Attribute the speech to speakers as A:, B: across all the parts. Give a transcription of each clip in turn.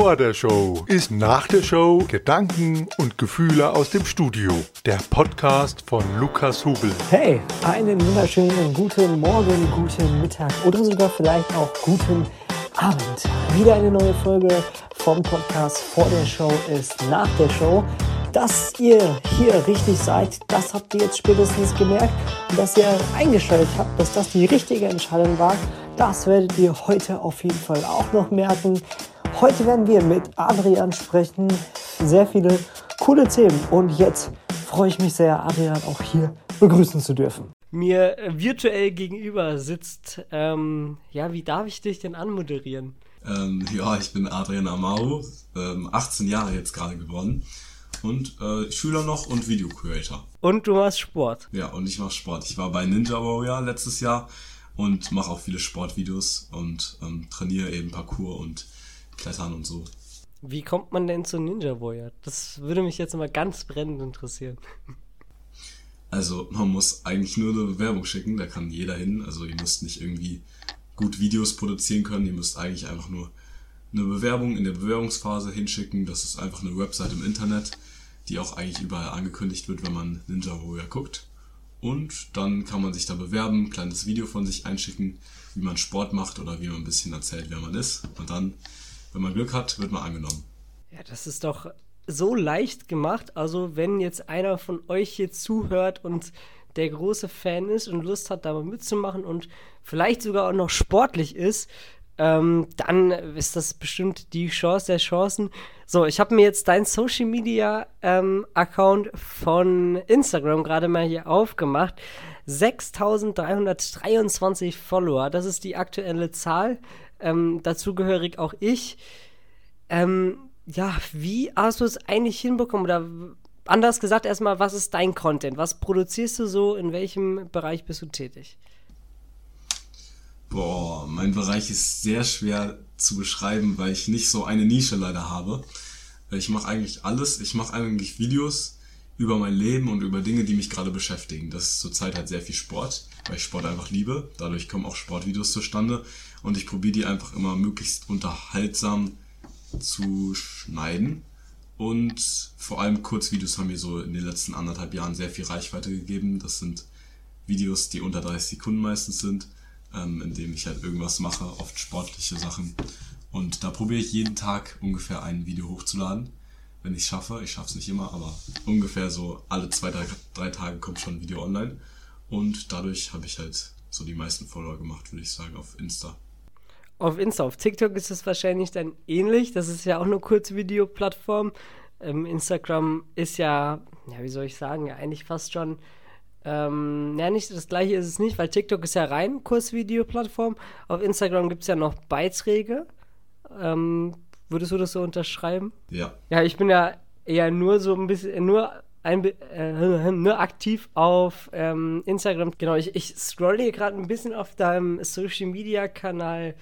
A: vor der Show ist nach der Show Gedanken und Gefühle aus dem Studio. Der Podcast von Lukas Hubel.
B: Hey, einen wunderschönen guten Morgen, guten Mittag oder sogar vielleicht auch guten Abend. Wieder eine neue Folge vom Podcast vor der Show ist nach der Show. Dass ihr hier richtig seid, das habt ihr jetzt spätestens gemerkt. Und dass ihr eingeschaltet habt, dass das die richtige Entscheidung war, das werdet ihr heute auf jeden Fall auch noch merken. Heute werden wir mit Adrian sprechen. Sehr viele coole Themen. Und jetzt freue ich mich sehr, Adrian auch hier begrüßen zu dürfen.
C: Mir virtuell gegenüber sitzt, ähm, ja, wie darf ich dich denn anmoderieren?
D: Ähm, ja, ich bin Adrian Amau, ähm, 18 Jahre jetzt gerade geworden und äh, Schüler noch und Video Creator.
C: Und du machst Sport.
D: Ja, und ich mache Sport. Ich war bei Ninja Warrior letztes Jahr und mache auch viele Sportvideos und ähm, trainiere eben Parkour und Klettern und so.
C: Wie kommt man denn zu Ninja Warrior? Das würde mich jetzt mal ganz brennend interessieren.
D: Also man muss eigentlich nur eine Bewerbung schicken, da kann jeder hin. Also ihr müsst nicht irgendwie gut Videos produzieren können, ihr müsst eigentlich einfach nur eine Bewerbung in der Bewerbungsphase hinschicken. Das ist einfach eine Website im Internet, die auch eigentlich überall angekündigt wird, wenn man Ninja Warrior guckt. Und dann kann man sich da bewerben, ein kleines Video von sich einschicken, wie man Sport macht oder wie man ein bisschen erzählt, wer man ist. Und dann, wenn man Glück hat, wird man angenommen.
C: Ja, das ist doch so leicht gemacht. Also, wenn jetzt einer von euch hier zuhört und der große Fan ist und Lust hat, da mal mitzumachen und vielleicht sogar auch noch sportlich ist, ähm, dann ist das bestimmt die Chance der Chancen. So, ich habe mir jetzt dein Social Media ähm, Account von Instagram gerade mal hier aufgemacht. 6323 Follower, das ist die aktuelle Zahl. Ähm, dazu gehörig auch ich. Ähm, ja, wie hast du es eigentlich hinbekommen? Oder anders gesagt, erstmal, was ist dein Content? Was produzierst du so? In welchem Bereich bist du tätig?
D: Boah, mein Bereich ist sehr schwer zu beschreiben, weil ich nicht so eine Nische leider habe. Ich mache eigentlich alles. Ich mache eigentlich Videos über mein Leben und über Dinge, die mich gerade beschäftigen. Das ist zurzeit halt sehr viel Sport, weil ich Sport einfach liebe. Dadurch kommen auch Sportvideos zustande und ich probiere die einfach immer möglichst unterhaltsam zu schneiden. Und vor allem Kurzvideos haben mir so in den letzten anderthalb Jahren sehr viel Reichweite gegeben. Das sind Videos, die unter 30 Sekunden meistens sind ähm, indem ich halt irgendwas mache, oft sportliche Sachen. Und da probiere ich jeden Tag ungefähr ein Video hochzuladen, wenn ich es schaffe. Ich schaffe es nicht immer, aber ungefähr so alle zwei, drei, drei Tage kommt schon ein Video online. Und dadurch habe ich halt so die meisten Follower gemacht, würde ich sagen, auf Insta.
C: Auf Insta, auf TikTok ist es wahrscheinlich dann ähnlich. Das ist ja auch eine kurze Videoplattform. Ähm, Instagram ist ja, ja, wie soll ich sagen, ja, eigentlich fast schon ähm, ja, nicht das gleiche ist es nicht, weil TikTok ist ja rein Kursvideo-Plattform. Auf Instagram gibt es ja noch Beiträge. Ähm, würdest du das so unterschreiben?
D: Ja.
C: Ja, ich bin ja eher nur so ein bisschen, nur ein, äh, nur aktiv auf ähm, Instagram. Genau, ich, ich scroll hier gerade ein bisschen auf deinem Social Media Kanal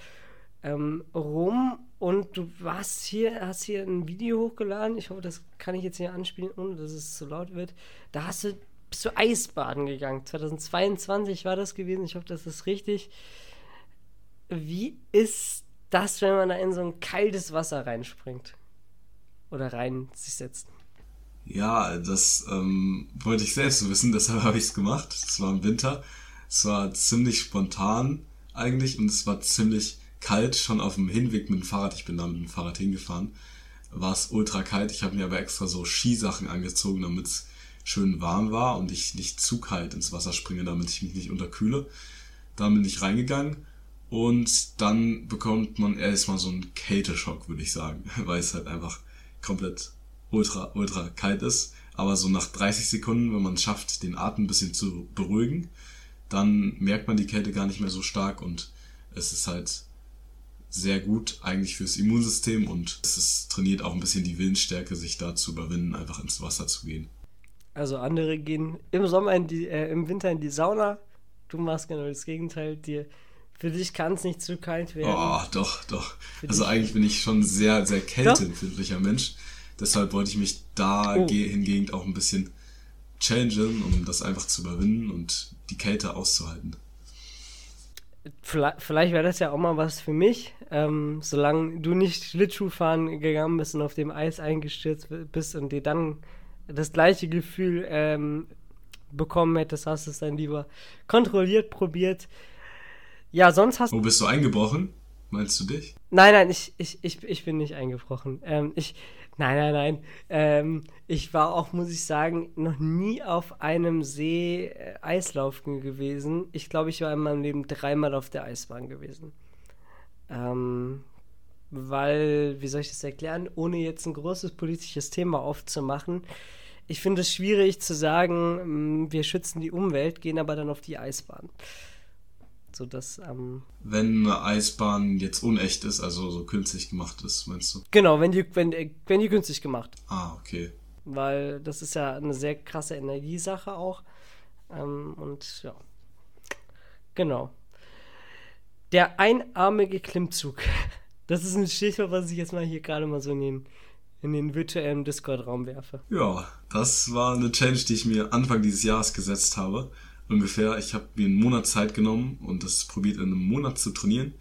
C: ähm, rum und du warst hier, hast hier ein Video hochgeladen. Ich hoffe, das kann ich jetzt hier anspielen, ohne dass es zu laut wird. Da hast du bist du Eisbaden gegangen. 2022 war das gewesen. Ich hoffe, das ist richtig. Wie ist das, wenn man da in so ein kaltes Wasser reinspringt? Oder rein sich setzt?
D: Ja, das ähm, wollte ich selbst wissen, deshalb habe ich es gemacht. Es war im Winter. Es war ziemlich spontan eigentlich und es war ziemlich kalt, schon auf dem Hinweg mit dem Fahrrad. Ich bin da mit dem Fahrrad hingefahren. War es ultra kalt. Ich habe mir aber extra so Skisachen angezogen, damit es schön warm war und ich nicht zu kalt ins Wasser springe, damit ich mich nicht unterkühle. Dann bin ich reingegangen und dann bekommt man erstmal so einen Kälteschock, würde ich sagen, weil es halt einfach komplett ultra, ultra kalt ist. Aber so nach 30 Sekunden, wenn man es schafft, den Atem ein bisschen zu beruhigen, dann merkt man die Kälte gar nicht mehr so stark und es ist halt sehr gut eigentlich fürs Immunsystem und es ist, trainiert auch ein bisschen die Willensstärke, sich da zu überwinden, einfach ins Wasser zu gehen.
C: Also andere gehen im Sommer in die, äh, im Winter in die Sauna. Du machst genau das Gegenteil. Dir, für dich kann es nicht zu kalt werden.
D: Oh, doch, doch. Für also eigentlich bin ich schon sehr, sehr kälteempfindlicher Mensch. Deshalb wollte ich mich da oh. hingegen auch ein bisschen challengen, um das einfach zu überwinden und die Kälte auszuhalten.
C: Vielleicht, vielleicht wäre das ja auch mal was für mich, ähm, solange du nicht Schlittschuhfahren gegangen bist und auf dem Eis eingestürzt bist und dir dann das gleiche Gefühl ähm, bekommen hättest, hast du es dann lieber kontrolliert probiert. Ja, sonst hast
D: Wo bist du eingebrochen? Meinst du dich?
C: Nein, nein, ich, ich, ich, ich bin nicht eingebrochen. Ähm, ich, nein, nein, nein. Ähm, ich war auch, muss ich sagen, noch nie auf einem See äh, Eislaufen gewesen. Ich glaube, ich war in meinem Leben dreimal auf der Eisbahn gewesen. Ähm, weil, wie soll ich das erklären, ohne jetzt ein großes politisches Thema aufzumachen, ich finde es schwierig zu sagen, mm, wir schützen die Umwelt, gehen aber dann auf die Eisbahn. So dass, ähm,
D: Wenn eine Eisbahn jetzt unecht ist, also so künstlich gemacht ist, meinst du?
C: Genau, wenn die, wenn, wenn die künstlich gemacht.
D: Ah, okay.
C: Weil das ist ja eine sehr krasse Energiesache auch. Ähm, und ja. Genau. Der einarmige Klimmzug. Das ist ein Stichwort, was ich jetzt mal hier gerade mal so in den, in den virtuellen Discord-Raum werfe.
D: Ja, das war eine Challenge, die ich mir Anfang dieses Jahres gesetzt habe. Ungefähr, ich habe mir einen Monat Zeit genommen und das probiert in einem Monat zu trainieren.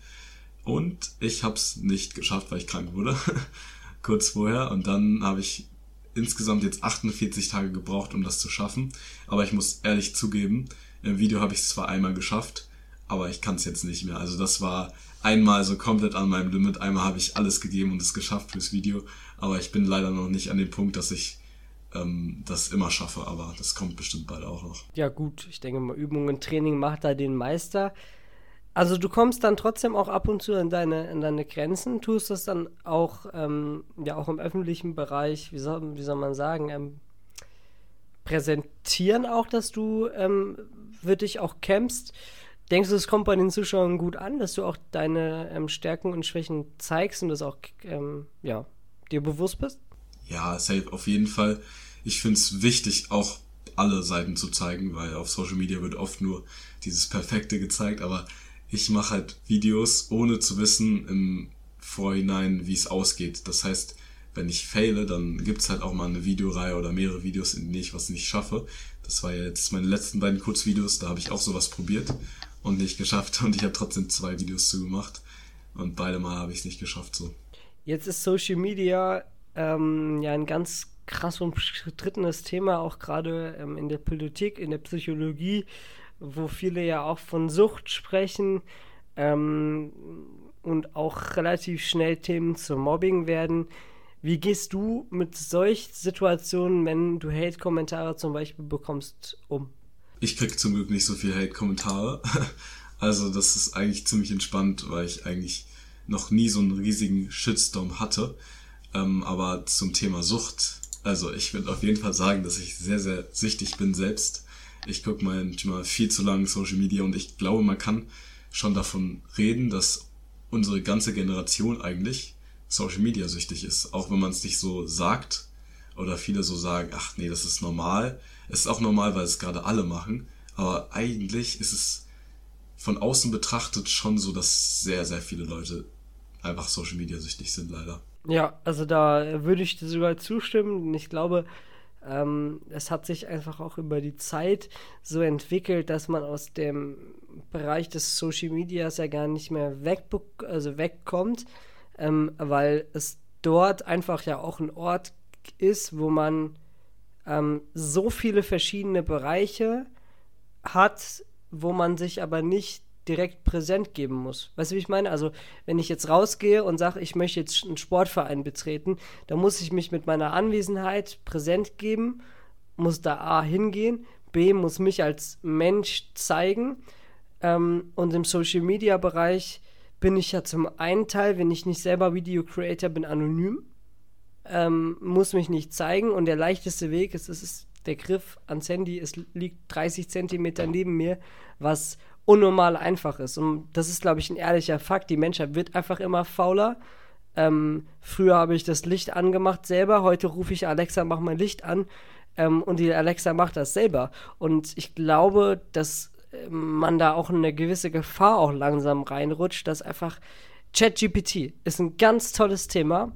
D: Und ich habe es nicht geschafft, weil ich krank wurde. Kurz vorher. Und dann habe ich insgesamt jetzt 48 Tage gebraucht, um das zu schaffen. Aber ich muss ehrlich zugeben, im Video habe ich es zwar einmal geschafft, aber ich kann es jetzt nicht mehr. Also das war einmal so komplett an meinem Limit. Einmal habe ich alles gegeben und es geschafft fürs Video, aber ich bin leider noch nicht an dem Punkt, dass ich ähm, das immer schaffe, aber das kommt bestimmt bald auch noch.
C: Ja gut, ich denke mal, Übung und Training macht da den Meister. Also du kommst dann trotzdem auch ab und zu an deine, an deine Grenzen, tust das dann auch, ähm, ja auch im öffentlichen Bereich, wie soll, wie soll man sagen, ähm, präsentieren auch, dass du ähm, wirklich auch kämpfst. Denkst du, es kommt bei den Zuschauern gut an, dass du auch deine ähm, Stärken und Schwächen zeigst und das auch ähm, ja, dir bewusst bist?
D: Ja, safe auf jeden Fall. Ich finde es wichtig, auch alle Seiten zu zeigen, weil auf Social Media wird oft nur dieses Perfekte gezeigt, aber ich mache halt Videos, ohne zu wissen im Vorhinein, wie es ausgeht. Das heißt, wenn ich faile, dann gibt's halt auch mal eine Videoreihe oder mehrere Videos, in denen ich was nicht schaffe. Das war jetzt meine letzten beiden Kurzvideos, da habe ich auch sowas probiert und nicht geschafft und ich habe trotzdem zwei Videos zugemacht und beide Mal habe ich es nicht geschafft so.
C: Jetzt ist Social Media ähm, ja ein ganz krass umstrittenes Thema, auch gerade ähm, in der Politik, in der Psychologie, wo viele ja auch von Sucht sprechen ähm, und auch relativ schnell Themen zum Mobbing werden. Wie gehst du mit solchen Situationen, wenn du Hate-Kommentare zum Beispiel bekommst, um?
D: Ich krieg zum Glück nicht so viel Hate-Kommentare. Also das ist eigentlich ziemlich entspannt, weil ich eigentlich noch nie so einen riesigen Shitstorm hatte. Ähm, aber zum Thema Sucht, also ich würde auf jeden Fall sagen, dass ich sehr, sehr süchtig bin selbst. Ich gucke manchmal viel zu lange Social Media und ich glaube, man kann schon davon reden, dass unsere ganze Generation eigentlich Social Media süchtig ist. Auch wenn man es nicht so sagt oder viele so sagen, ach nee, das ist normal. Es ist auch normal, weil es gerade alle machen. Aber eigentlich ist es von außen betrachtet schon so, dass sehr, sehr viele Leute einfach Social Media süchtig sind, leider.
C: Ja, also da würde ich dir sogar zustimmen. Ich glaube, ähm, es hat sich einfach auch über die Zeit so entwickelt, dass man aus dem Bereich des Social Medias ja gar nicht mehr also wegkommt, ähm, weil es dort einfach ja auch ein Ort ist, wo man ähm, so viele verschiedene Bereiche hat, wo man sich aber nicht direkt präsent geben muss. Weißt du, wie ich meine? Also, wenn ich jetzt rausgehe und sage, ich möchte jetzt einen Sportverein betreten, dann muss ich mich mit meiner Anwesenheit präsent geben, muss da A hingehen, B muss mich als Mensch zeigen ähm, und im Social Media Bereich bin ich ja zum einen Teil, wenn ich nicht selber Video Creator bin, anonym, ähm, muss mich nicht zeigen und der leichteste Weg ist, es ist der Griff ans Handy, es liegt 30 Zentimeter neben mir, was unnormal einfach ist. Und das ist, glaube ich, ein ehrlicher Fakt. Die Menschheit wird einfach immer fauler. Ähm, früher habe ich das Licht angemacht selber, heute rufe ich Alexa, mach mein Licht an ähm, und die Alexa macht das selber. Und ich glaube, dass äh, man da auch eine gewisse Gefahr auch langsam reinrutscht, dass einfach ChatGPT ist ein ganz tolles Thema,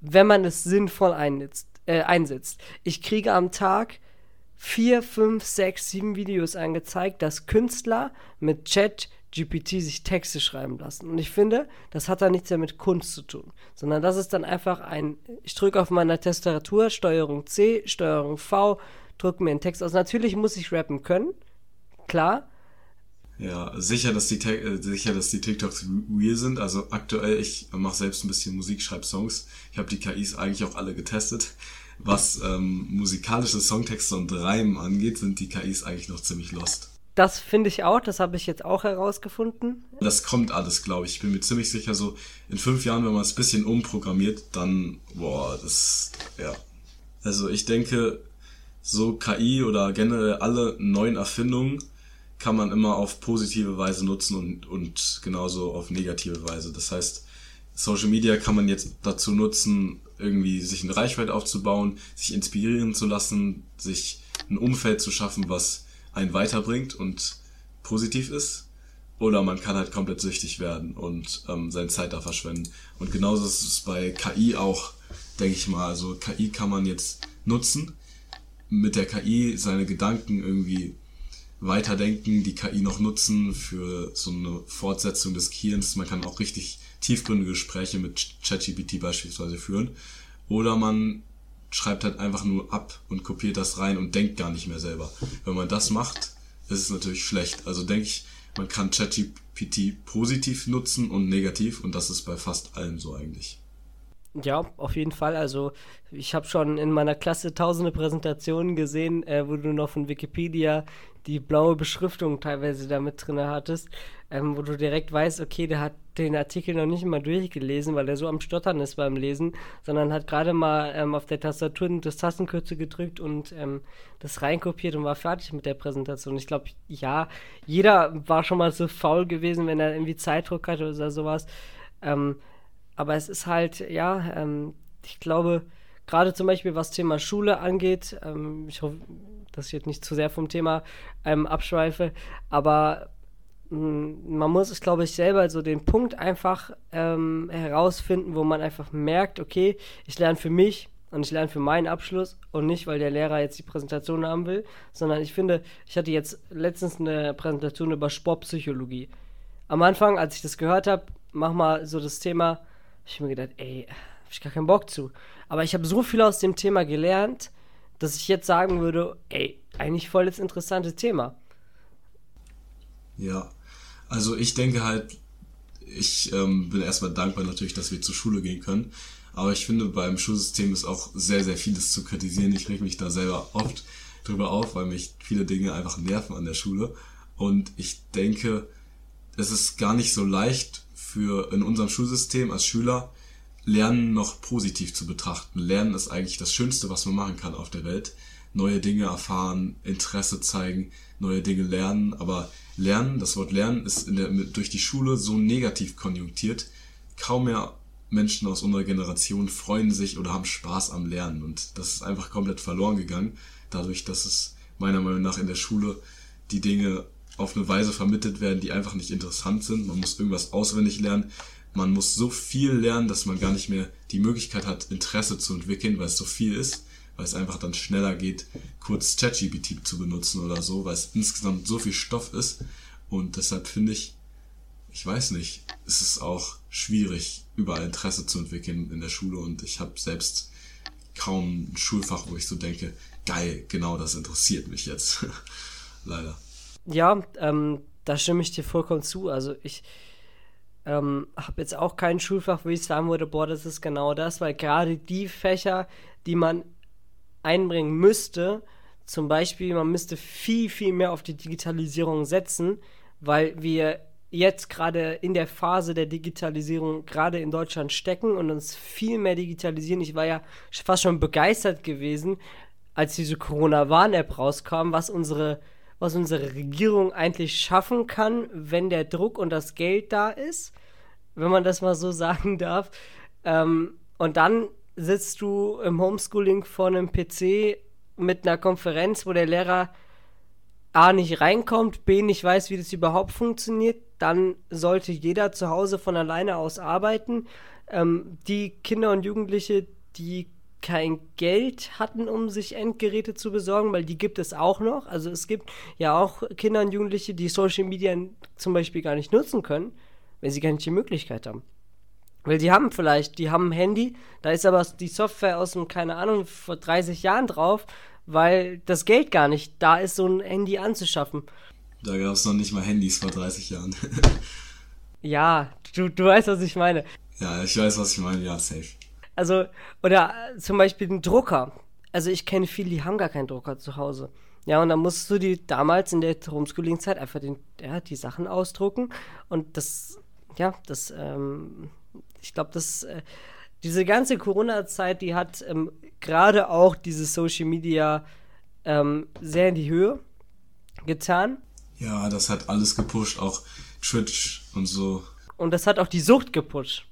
C: wenn man es sinnvoll einnutzt, äh, einsetzt. Ich kriege am Tag vier, fünf, sechs, sieben Videos angezeigt, dass Künstler mit Chat GPT sich Texte schreiben lassen. Und ich finde, das hat da nichts mehr mit Kunst zu tun, sondern das ist dann einfach ein, ich drücke auf meiner Tastatur, Steuerung C, Steuerung V, drücke mir einen Text aus. Natürlich muss ich rappen können, klar.
D: Ja, sicher, dass die, äh, sicher, dass die TikToks real sind. Also aktuell, ich mache selbst ein bisschen Musik, schreibe Songs. Ich habe die KIs eigentlich auch alle getestet. Was ähm, musikalische Songtexte und Reimen angeht, sind die KIs eigentlich noch ziemlich lost.
C: Das finde ich auch, das habe ich jetzt auch herausgefunden.
D: Das kommt alles, glaube ich. Ich bin mir ziemlich sicher, so in fünf Jahren, wenn man es ein bisschen umprogrammiert, dann, boah, das, ja. Also ich denke, so KI oder generell alle neuen Erfindungen kann man immer auf positive Weise nutzen und, und genauso auf negative Weise. Das heißt, Social Media kann man jetzt dazu nutzen, irgendwie sich eine Reichweite aufzubauen, sich inspirieren zu lassen, sich ein Umfeld zu schaffen, was einen weiterbringt und positiv ist. Oder man kann halt komplett süchtig werden und ähm, seine Zeit da verschwenden. Und genauso ist es bei KI auch, denke ich mal. Also KI kann man jetzt nutzen, mit der KI seine Gedanken irgendwie weiterdenken, die KI noch nutzen für so eine Fortsetzung des Gehirns. Man kann auch richtig tiefgründige Gespräche mit ChatGPT beispielsweise führen. Oder man schreibt halt einfach nur ab und kopiert das rein und denkt gar nicht mehr selber. Wenn man das macht, ist es natürlich schlecht. Also denke ich, man kann ChatGPT positiv nutzen und negativ und das ist bei fast allem so eigentlich.
C: Ja, auf jeden Fall. Also ich habe schon in meiner Klasse tausende Präsentationen gesehen, äh, wo du noch von Wikipedia die blaue Beschriftung teilweise da mit drin hattest, ähm, wo du direkt weißt, okay, der hat den Artikel noch nicht mal durchgelesen, weil er so am Stottern ist beim Lesen, sondern hat gerade mal ähm, auf der Tastatur das Tastenkürzel gedrückt und ähm, das reinkopiert und war fertig mit der Präsentation. Ich glaube, ja, jeder war schon mal so faul gewesen, wenn er irgendwie Zeitdruck hatte oder sowas. Ähm, aber es ist halt, ja, ähm, ich glaube, gerade zum Beispiel was Thema Schule angeht, ähm, ich hoffe, dass ich jetzt nicht zu sehr vom Thema ähm, abschweife, aber mh, mm, man muss es, glaube ich, selber so den Punkt einfach ähm, herausfinden, wo man einfach merkt, okay, ich lerne für mich und ich lerne für meinen Abschluss und nicht, weil der Lehrer jetzt die Präsentation haben will, sondern ich finde, ich hatte jetzt letztens eine Präsentation über Sportpsychologie. Am Anfang, als ich das gehört habe, mach mal so das Thema, ich mir gedacht, ey, hab ich gar keinen Bock zu. Aber ich habe so viel aus dem Thema gelernt, dass ich jetzt sagen würde, ey, eigentlich voll das interessante Thema.
D: Ja, also ich denke halt, ich ähm, bin erstmal dankbar natürlich, dass wir zur Schule gehen können. Aber ich finde, beim Schulsystem ist auch sehr, sehr vieles zu kritisieren. Ich reg mich da selber oft drüber auf, weil mich viele Dinge einfach nerven an der Schule. Und ich denke, es ist gar nicht so leicht für in unserem Schulsystem als Schüler Lernen noch positiv zu betrachten. Lernen ist eigentlich das Schönste, was man machen kann auf der Welt. Neue Dinge erfahren, Interesse zeigen, neue Dinge lernen. Aber Lernen, das Wort Lernen ist der, durch die Schule so negativ konjunktiert. Kaum mehr Menschen aus unserer Generation freuen sich oder haben Spaß am Lernen. Und das ist einfach komplett verloren gegangen, dadurch, dass es meiner Meinung nach in der Schule die Dinge auf eine Weise vermittelt werden, die einfach nicht interessant sind. Man muss irgendwas auswendig lernen man muss so viel lernen, dass man gar nicht mehr die Möglichkeit hat, Interesse zu entwickeln, weil es so viel ist, weil es einfach dann schneller geht, kurz ChatGPT zu benutzen oder so, weil es insgesamt so viel Stoff ist. Und deshalb finde ich, ich weiß nicht, ist es auch schwierig, überall Interesse zu entwickeln in der Schule. Und ich habe selbst kaum ein Schulfach, wo ich so denke, geil, genau das interessiert mich jetzt. Leider.
C: Ja, ähm, da stimme ich dir vollkommen zu. Also ich, ähm, habe jetzt auch kein Schulfach, wo ich sagen würde, boah, das ist genau das, weil gerade die Fächer, die man einbringen müsste, zum Beispiel, man müsste viel, viel mehr auf die Digitalisierung setzen, weil wir jetzt gerade in der Phase der Digitalisierung gerade in Deutschland stecken und uns viel mehr digitalisieren. Ich war ja fast schon begeistert gewesen, als diese Corona-Warn-App rauskam, was unsere was unsere Regierung eigentlich schaffen kann, wenn der Druck und das Geld da ist, wenn man das mal so sagen darf. Ähm, und dann sitzt du im Homeschooling vor einem PC mit einer Konferenz, wo der Lehrer A nicht reinkommt, B nicht weiß, wie das überhaupt funktioniert, dann sollte jeder zu Hause von alleine aus arbeiten. Ähm, die Kinder und Jugendliche, die kein Geld hatten, um sich Endgeräte zu besorgen, weil die gibt es auch noch. Also es gibt ja auch Kinder und Jugendliche, die Social Media zum Beispiel gar nicht nutzen können, wenn sie gar nicht die Möglichkeit haben. Weil die haben vielleicht, die haben ein Handy, da ist aber die Software aus dem, keine Ahnung, vor 30 Jahren drauf, weil das Geld gar nicht da ist, so ein Handy anzuschaffen.
D: Da gab es noch nicht mal Handys vor 30 Jahren.
C: ja, du, du weißt, was ich meine.
D: Ja, ich weiß, was ich meine, ja, safe.
C: Also, oder äh, zum Beispiel ein Drucker. Also ich kenne viele, die haben gar keinen Drucker zu Hause. Ja, und dann musst du die damals in der Homeschooling-Zeit einfach den, ja, die Sachen ausdrucken. Und das, ja, das, ähm, ich glaube, das, äh, diese ganze Corona-Zeit, die hat ähm, gerade auch diese Social Media ähm, sehr in die Höhe getan.
D: Ja, das hat alles gepusht, auch Twitch und so.
C: Und das hat auch die Sucht gepusht.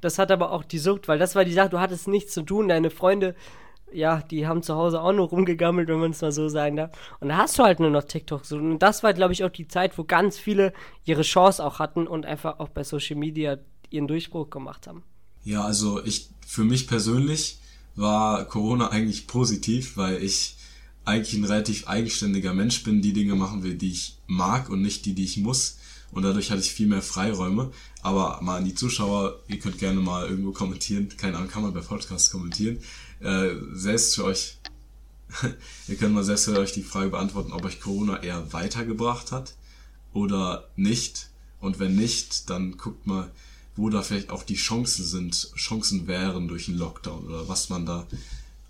C: Das hat aber auch die Sucht, weil das war die Sache, du hattest nichts zu tun, deine Freunde, ja, die haben zu Hause auch nur rumgegammelt, wenn man es mal so sagen darf. Und da hast du halt nur noch TikTok. Und das war, glaube ich, auch die Zeit, wo ganz viele ihre Chance auch hatten und einfach auch bei Social Media ihren Durchbruch gemacht haben.
D: Ja, also ich, für mich persönlich war Corona eigentlich positiv, weil ich eigentlich ein relativ eigenständiger Mensch bin, die Dinge machen will, die ich mag und nicht die, die ich muss und dadurch hatte ich viel mehr Freiräume. Aber mal an die Zuschauer, ihr könnt gerne mal irgendwo kommentieren, keine Ahnung, kann man bei Podcasts kommentieren. Äh, selbst für euch, ihr könnt mal selbst für euch die Frage beantworten, ob euch Corona eher weitergebracht hat oder nicht. Und wenn nicht, dann guckt mal, wo da vielleicht auch die Chancen sind, Chancen wären durch einen Lockdown oder was man da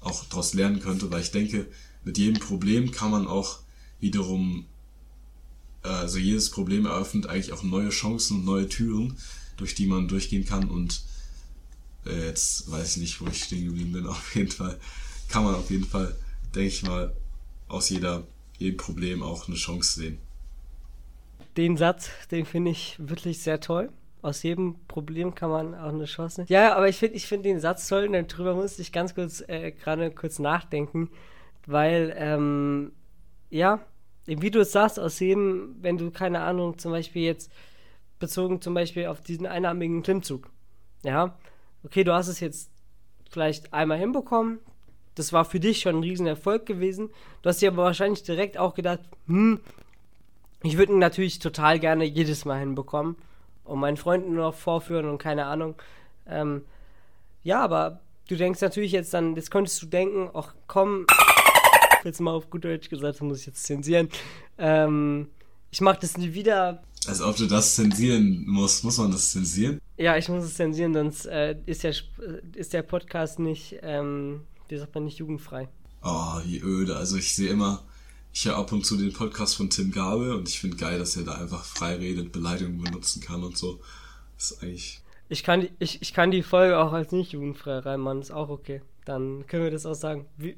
D: auch daraus lernen könnte, weil ich denke, mit jedem Problem kann man auch wiederum also jedes Problem eröffnet eigentlich auch neue Chancen und neue Türen, durch die man durchgehen kann und äh, jetzt weiß ich nicht, wo ich stehen geblieben bin. Auf jeden Fall kann man auf jeden Fall, denke ich mal, aus jeder, jedem Problem auch eine Chance sehen.
C: Den Satz, den finde ich wirklich sehr toll. Aus jedem Problem kann man auch eine Chance. Ja, aber ich finde ich find den Satz toll und darüber musste ich ganz kurz, äh, gerade kurz nachdenken, weil, ähm, ja, wie du es sagst, aus jedem, wenn du, keine Ahnung, zum Beispiel jetzt bezogen zum Beispiel auf diesen einarmigen Klimmzug. Ja, okay, du hast es jetzt vielleicht einmal hinbekommen. Das war für dich schon ein Riesenerfolg gewesen. Du hast dir aber wahrscheinlich direkt auch gedacht, hm, ich würde ihn natürlich total gerne jedes Mal hinbekommen und meinen Freunden noch vorführen und keine Ahnung. Ähm, ja, aber du denkst natürlich jetzt dann, jetzt könntest du denken, ach komm, jetzt mal auf gut Deutsch gesagt, muss ich jetzt zensieren. Ähm, ich mache das nie wieder.
D: Als ob du das zensieren musst, muss man das zensieren?
C: Ja, ich muss es zensieren, sonst äh, ist, der, ist der Podcast nicht, ähm, wie sagt man, nicht jugendfrei.
D: Oh, wie öde. Also ich sehe immer, ich höre ab und zu den Podcast von Tim Gabe und ich finde geil, dass er da einfach frei redet, Beleidigungen benutzen kann und so. Das ist eigentlich.
C: Ich kann, die, ich, ich kann die Folge auch als nicht jugendfrei reinmachen, ist auch okay. Dann können wir das auch sagen. Wie,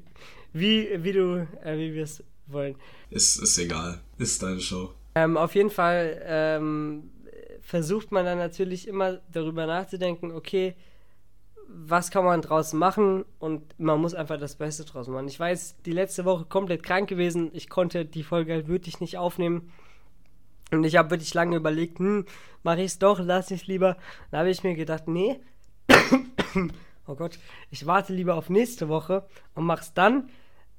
C: wie, wie du, äh, wie wir es wollen.
D: Ist, ist egal. Ist deine Show.
C: Ähm, auf jeden Fall ähm, versucht man dann natürlich immer darüber nachzudenken, okay, was kann man draus machen und man muss einfach das Beste draus machen. Ich weiß, die letzte Woche komplett krank gewesen. Ich konnte die Folge halt wirklich nicht aufnehmen. Und ich habe wirklich lange überlegt, hm, mache ich es doch, lasse ich es lieber. Dann habe ich mir gedacht, nee, oh Gott, ich warte lieber auf nächste Woche und mach's dann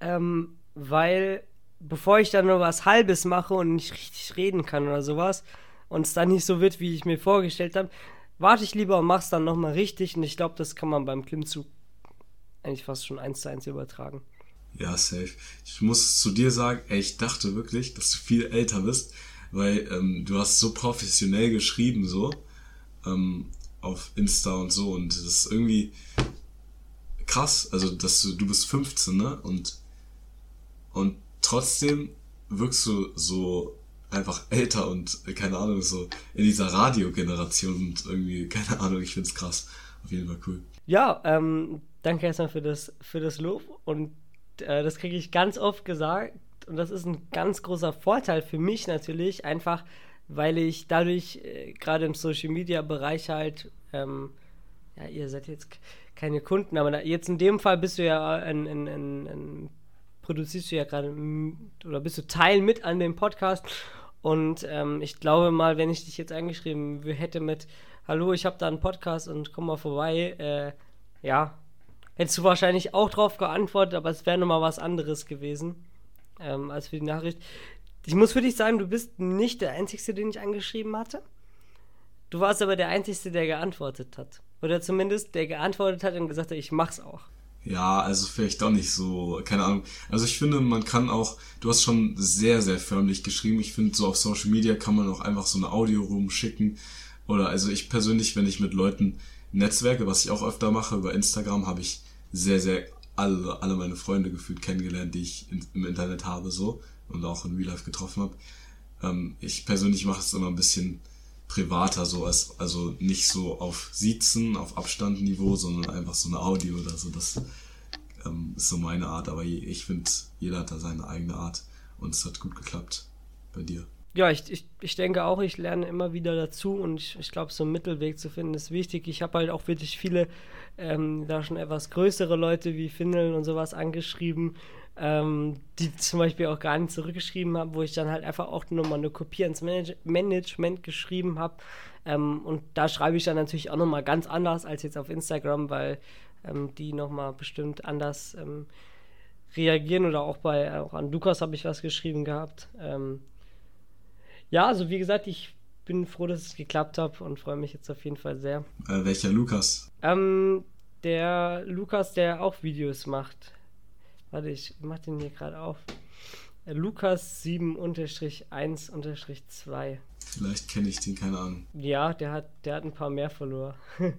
C: ähm, weil bevor ich dann nur was Halbes mache und nicht richtig reden kann oder sowas und es dann nicht so wird, wie ich mir vorgestellt habe, warte ich lieber und mach's dann nochmal richtig und ich glaube, das kann man beim Klimmzug eigentlich fast schon eins zu eins übertragen.
D: Ja, safe. Ich muss zu dir sagen, ey, ich dachte wirklich, dass du viel älter bist, weil ähm, du hast so professionell geschrieben so ähm, auf Insta und so und das ist irgendwie krass, also dass du, du bist 15, ne? Und und trotzdem wirkst du so einfach älter und äh, keine Ahnung, so in dieser Radiogeneration und irgendwie, keine Ahnung, ich find's krass. Auf jeden Fall cool.
C: Ja, ähm, danke erstmal für das, für das Lob und äh, das kriege ich ganz oft gesagt und das ist ein ganz großer Vorteil für mich natürlich, einfach weil ich dadurch äh, gerade im Social Media Bereich halt, ähm, ja, ihr seid jetzt keine Kunden, aber da, jetzt in dem Fall bist du ja ein, ein, ein, ein produzierst du ja gerade oder bist du Teil mit an dem Podcast. Und ähm, ich glaube mal, wenn ich dich jetzt angeschrieben hätte mit Hallo, ich habe da einen Podcast und komm mal vorbei, äh, ja, hättest du wahrscheinlich auch drauf geantwortet, aber es wäre nochmal was anderes gewesen ähm, als für die Nachricht. Ich muss für dich sagen, du bist nicht der Einzige, den ich angeschrieben hatte. Du warst aber der Einzige, der geantwortet hat. Oder zumindest der geantwortet hat und gesagt hat, ich mach's auch.
D: Ja, also vielleicht doch nicht so, keine Ahnung. Also ich finde, man kann auch, du hast schon sehr, sehr förmlich geschrieben. Ich finde, so auf Social Media kann man auch einfach so eine Audio rumschicken. Oder also ich persönlich, wenn ich mit Leuten netzwerke, was ich auch öfter mache, über Instagram habe ich sehr, sehr alle, alle meine Freunde gefühlt kennengelernt, die ich in, im Internet habe, so und auch in Real Life getroffen habe. Ähm, ich persönlich mache es immer ein bisschen privater, so als, also nicht so auf Siezen, auf Abstandniveau, sondern einfach so eine Audio oder so. Das ähm, ist so meine Art, aber ich finde, jeder hat da seine eigene Art und es hat gut geklappt bei dir.
C: Ja, ich, ich, ich denke auch, ich lerne immer wieder dazu und ich, ich glaube, so einen Mittelweg zu finden ist wichtig. Ich habe halt auch wirklich viele, ähm, da schon etwas größere Leute wie Findeln und sowas angeschrieben, ähm, die zum Beispiel auch gar nicht zurückgeschrieben haben, wo ich dann halt einfach auch nochmal eine Kopie ans Manage Management geschrieben habe. Ähm, und da schreibe ich dann natürlich auch nochmal ganz anders als jetzt auf Instagram, weil ähm, die nochmal bestimmt anders ähm, reagieren oder auch bei, auch an Lukas habe ich was geschrieben gehabt. Ähm, ja, also wie gesagt, ich bin froh, dass es geklappt hat und freue mich jetzt auf jeden Fall sehr.
D: Äh, welcher Lukas?
C: Ähm, der Lukas, der auch Videos macht. Warte, ich mach den hier gerade auf. Lukas 7-1-2.
D: Vielleicht kenne ich den, keine Ahnung.
C: Ja, der hat, der hat ein paar mehr Follower.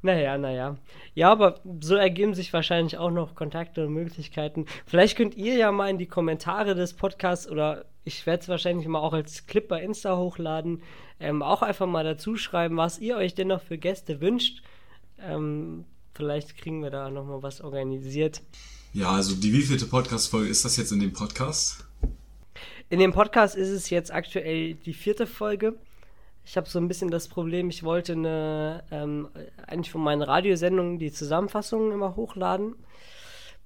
C: naja, naja. Ja, aber so ergeben sich wahrscheinlich auch noch Kontakte und Möglichkeiten. Vielleicht könnt ihr ja mal in die Kommentare des Podcasts oder ich werde es wahrscheinlich mal auch als Clip bei Insta hochladen. Ähm, auch einfach mal dazu schreiben, was ihr euch denn noch für Gäste wünscht. Ähm, vielleicht kriegen wir da nochmal was organisiert.
D: Ja, also die wievielte Podcast-Folge ist das jetzt in dem Podcast?
C: In dem Podcast ist es jetzt aktuell die vierte Folge. Ich habe so ein bisschen das Problem, ich wollte eine, ähm, eigentlich von meinen Radiosendungen die Zusammenfassungen immer hochladen.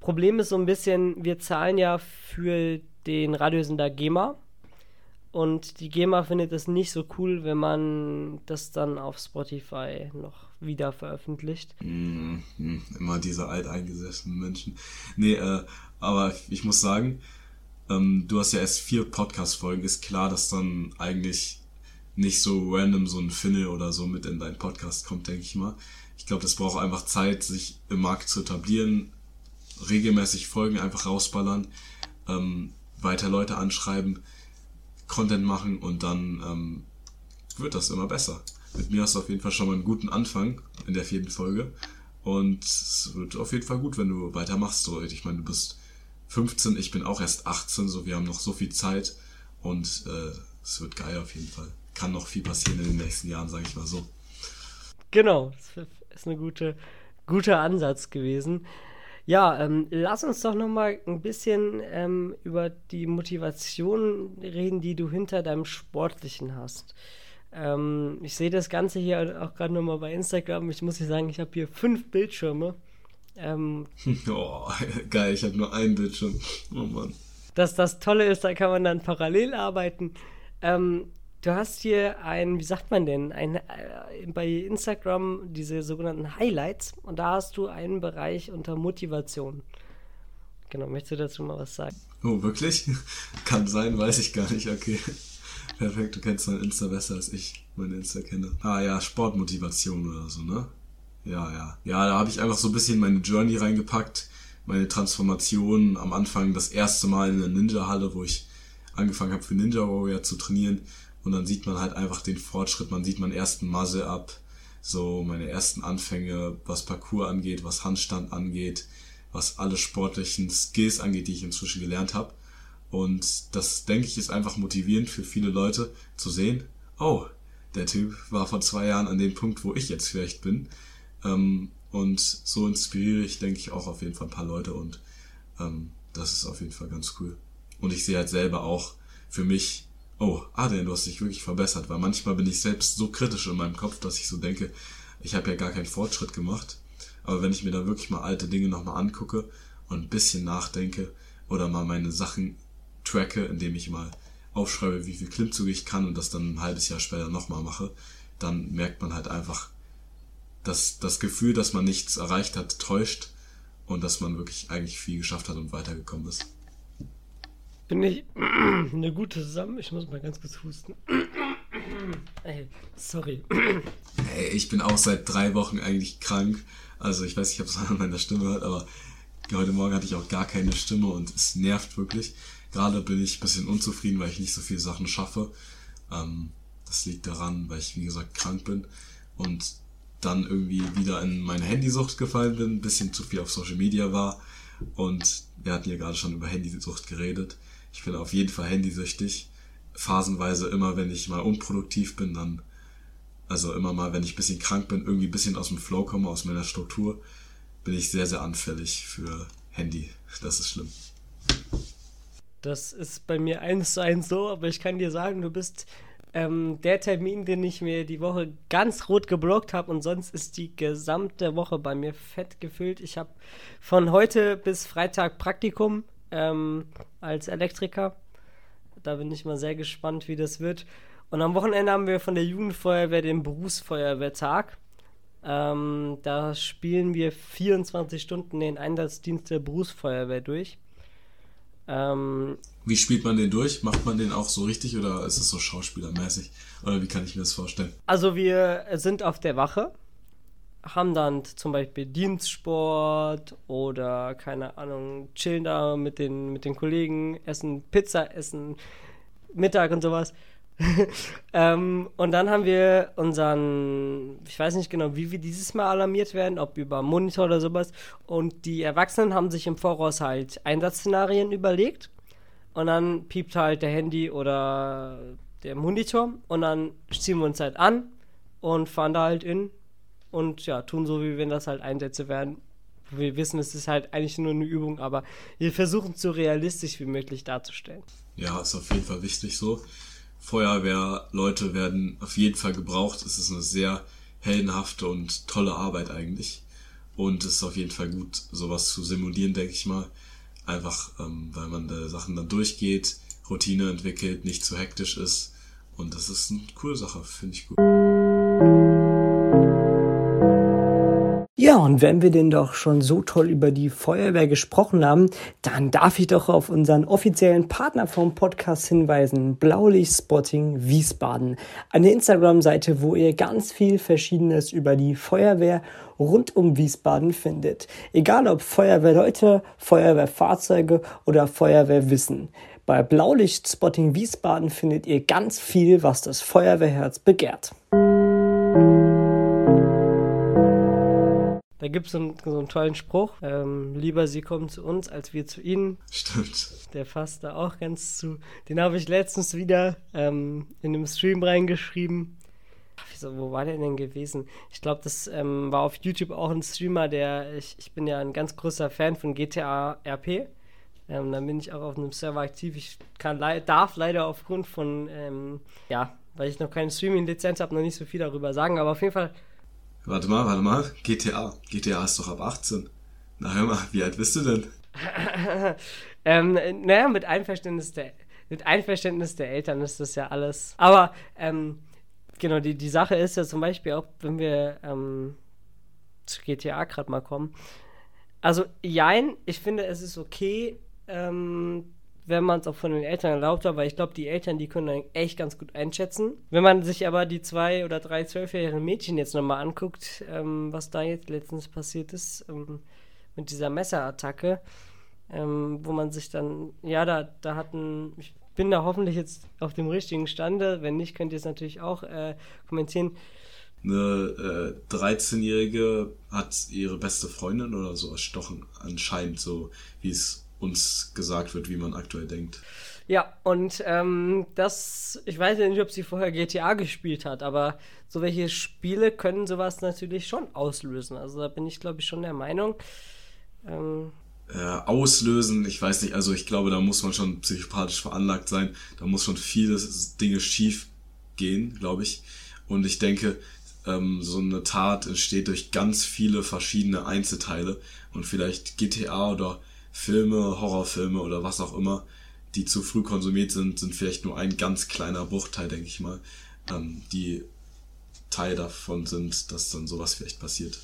C: Problem ist so ein bisschen, wir zahlen ja für den Radiosender GEMA. Und die GEMA findet es nicht so cool, wenn man das dann auf Spotify noch wieder veröffentlicht.
D: Mm, mm, immer diese alteingesessenen Menschen. Nee, äh, aber ich muss sagen, ähm, du hast ja erst vier Podcast-Folgen. Ist klar, dass dann eigentlich nicht so random so ein Finne oder so mit in deinen Podcast kommt, denke ich mal. Ich glaube, das braucht einfach Zeit, sich im Markt zu etablieren, regelmäßig Folgen einfach rausballern. Ähm, weiter Leute anschreiben, Content machen und dann ähm, wird das immer besser. Mit mir hast du auf jeden Fall schon mal einen guten Anfang in der vierten Folge. Und es wird auf jeden Fall gut, wenn du weitermachst. So, ich meine, du bist 15, ich bin auch erst 18, so wir haben noch so viel Zeit und äh, es wird geil auf jeden Fall. Kann noch viel passieren in den nächsten Jahren, sage ich mal so.
C: Genau, das ist ein gute, guter Ansatz gewesen. Ja, ähm, lass uns doch noch mal ein bisschen ähm, über die Motivation reden, die du hinter deinem Sportlichen hast. Ähm, ich sehe das Ganze hier auch gerade noch mal bei Instagram. Ich muss dir sagen, ich habe hier fünf Bildschirme. Ähm,
D: oh, geil, ich habe nur einen Bildschirm. Oh Mann.
C: Das, das Tolle ist, da kann man dann parallel arbeiten. Ähm, Du hast hier ein, wie sagt man denn, ein, äh, bei Instagram diese sogenannten Highlights und da hast du einen Bereich unter Motivation. Genau, möchtest du dazu mal was sagen?
D: Oh, wirklich? Kann sein, weiß ich gar nicht, okay. Perfekt, du kennst dein Insta besser als ich meine Insta kenne. Ah ja, Sportmotivation oder so, ne? Ja, ja. Ja, da habe ich einfach so ein bisschen meine Journey reingepackt, meine Transformation am Anfang das erste Mal in der Ninja-Halle, wo ich angefangen habe für Ninja Warrior zu trainieren und dann sieht man halt einfach den Fortschritt, man sieht meinen ersten Muzzle ab, so meine ersten Anfänge, was Parcours angeht, was Handstand angeht, was alle sportlichen Skills angeht, die ich inzwischen gelernt habe. Und das, denke ich, ist einfach motivierend für viele Leute zu sehen, oh, der Typ war vor zwei Jahren an dem Punkt, wo ich jetzt vielleicht bin. Ähm, und so inspiriere ich, denke ich, auch auf jeden Fall ein paar Leute und ähm, das ist auf jeden Fall ganz cool. Und ich sehe halt selber auch für mich, oh, Adrian, du hast dich wirklich verbessert, weil manchmal bin ich selbst so kritisch in meinem Kopf, dass ich so denke, ich habe ja gar keinen Fortschritt gemacht. Aber wenn ich mir da wirklich mal alte Dinge nochmal angucke und ein bisschen nachdenke oder mal meine Sachen tracke, indem ich mal aufschreibe, wie viel Klimmzüge ich kann und das dann ein halbes Jahr später nochmal mache, dann merkt man halt einfach, dass das Gefühl, dass man nichts erreicht hat, täuscht und dass man wirklich eigentlich viel geschafft hat und weitergekommen ist.
C: Finde ich eine gute zusammen. Ich muss mal ganz kurz husten. Ey, sorry.
D: Ey, ich bin auch seit drei Wochen eigentlich krank. Also ich weiß nicht, ob es an meiner Stimme hört, aber heute Morgen hatte ich auch gar keine Stimme und es nervt wirklich. Gerade bin ich ein bisschen unzufrieden, weil ich nicht so viele Sachen schaffe. Ähm, das liegt daran, weil ich, wie gesagt, krank bin und dann irgendwie wieder in meine Handysucht gefallen bin, ein bisschen zu viel auf Social Media war und wir hatten ja gerade schon über Handysucht geredet. Ich bin auf jeden Fall handysüchtig. Phasenweise immer, wenn ich mal unproduktiv bin, dann, also immer mal, wenn ich ein bisschen krank bin, irgendwie ein bisschen aus dem Flow komme, aus meiner Struktur, bin ich sehr, sehr anfällig für Handy. Das ist schlimm.
C: Das ist bei mir eins zu eins so, aber ich kann dir sagen, du bist ähm, der Termin, den ich mir die Woche ganz rot geblockt habe und sonst ist die gesamte Woche bei mir fett gefüllt. Ich habe von heute bis Freitag Praktikum ähm, als Elektriker. Da bin ich mal sehr gespannt, wie das wird. Und am Wochenende haben wir von der Jugendfeuerwehr den Berufsfeuerwehrtag. Ähm, da spielen wir 24 Stunden den Einsatzdienst der Berufsfeuerwehr durch.
D: Ähm, wie spielt man den durch? Macht man den auch so richtig oder ist es so schauspielermäßig? Oder wie kann ich mir das vorstellen?
C: Also wir sind auf der Wache, haben dann zum Beispiel Dienstsport oder keine Ahnung, chillen da mit den, mit den Kollegen, essen Pizza, essen Mittag und sowas. ähm, und dann haben wir unseren, ich weiß nicht genau, wie wir dieses Mal alarmiert werden, ob über Monitor oder sowas. Und die Erwachsenen haben sich im Voraus halt Einsatzszenarien überlegt. Und dann piept halt der Handy oder der Monitor. Und dann ziehen wir uns halt an und fahren da halt in. Und ja, tun so, wie wenn das halt Einsätze werden. Wir wissen, es ist halt eigentlich nur eine Übung, aber wir versuchen es so realistisch wie möglich darzustellen.
D: Ja, ist auf jeden Fall wichtig so. Feuerwehrleute werden auf jeden Fall gebraucht. Es ist eine sehr heldenhafte und tolle Arbeit eigentlich. Und es ist auf jeden Fall gut, sowas zu simulieren, denke ich mal. Einfach, ähm, weil man da Sachen dann durchgeht, Routine entwickelt, nicht zu hektisch ist. Und das ist eine coole Sache, finde ich gut.
B: Ja, und wenn wir denn doch schon so toll über die Feuerwehr gesprochen haben, dann darf ich doch auf unseren offiziellen Partner vom Podcast hinweisen, Blaulicht Spotting Wiesbaden. Eine Instagram-Seite, wo ihr ganz viel Verschiedenes über die Feuerwehr rund um Wiesbaden findet. Egal ob Feuerwehrleute, Feuerwehrfahrzeuge oder Feuerwehrwissen. Bei Blaulicht Spotting Wiesbaden findet ihr ganz viel, was das Feuerwehrherz begehrt.
C: Da gibt es so, so einen tollen Spruch. Ähm, lieber sie kommen zu uns, als wir zu ihnen.
D: Stimmt.
C: Der fasst da auch ganz zu. Den habe ich letztens wieder ähm, in einem Stream reingeschrieben. Wieso, wo war der denn gewesen? Ich glaube, das ähm, war auf YouTube auch ein Streamer, der. Ich, ich bin ja ein ganz großer Fan von GTA RP. Ähm, dann bin ich auch auf einem Server aktiv. Ich kann, darf leider aufgrund von, ähm, ja, weil ich noch keine Streaming-Lizenz habe, noch nicht so viel darüber sagen. Aber auf jeden Fall
D: Warte mal, warte mal. GTA. GTA ist doch ab 18. Na hör mal, wie alt bist du denn?
C: ähm, naja, mit Einverständnis der mit Einverständnis der Eltern ist das ja alles. Aber ähm, genau, die, die Sache ist ja zum Beispiel auch, wenn wir ähm, zu GTA gerade mal kommen. Also, jein, ich finde, es ist okay, ähm, wenn man es auch von den Eltern erlaubt hat, weil ich glaube, die Eltern, die können dann echt ganz gut einschätzen. Wenn man sich aber die zwei oder drei zwölfjährigen Mädchen jetzt nochmal anguckt, ähm, was da jetzt letztens passiert ist, ähm, mit dieser Messerattacke, ähm, wo man sich dann, ja, da, da hatten, ich bin da hoffentlich jetzt auf dem richtigen Stande, wenn nicht, könnt ihr es natürlich auch äh, kommentieren.
D: Eine äh, 13-Jährige hat ihre beste Freundin oder so erstochen, anscheinend so, wie es uns gesagt wird, wie man aktuell denkt.
C: Ja, und ähm, das, ich weiß ja nicht, ob sie vorher GTA gespielt hat, aber so welche Spiele können sowas natürlich schon auslösen. Also da bin ich, glaube ich, schon der Meinung.
D: Ähm, äh, auslösen, ich weiß nicht, also ich glaube, da muss man schon psychopathisch veranlagt sein. Da muss schon viele Dinge schief gehen, glaube ich. Und ich denke, ähm, so eine Tat entsteht durch ganz viele verschiedene Einzelteile. Und vielleicht GTA oder Filme, Horrorfilme oder was auch immer, die zu früh konsumiert sind, sind vielleicht nur ein ganz kleiner Bruchteil, denke ich mal, ähm, die Teil davon sind, dass dann sowas vielleicht passiert.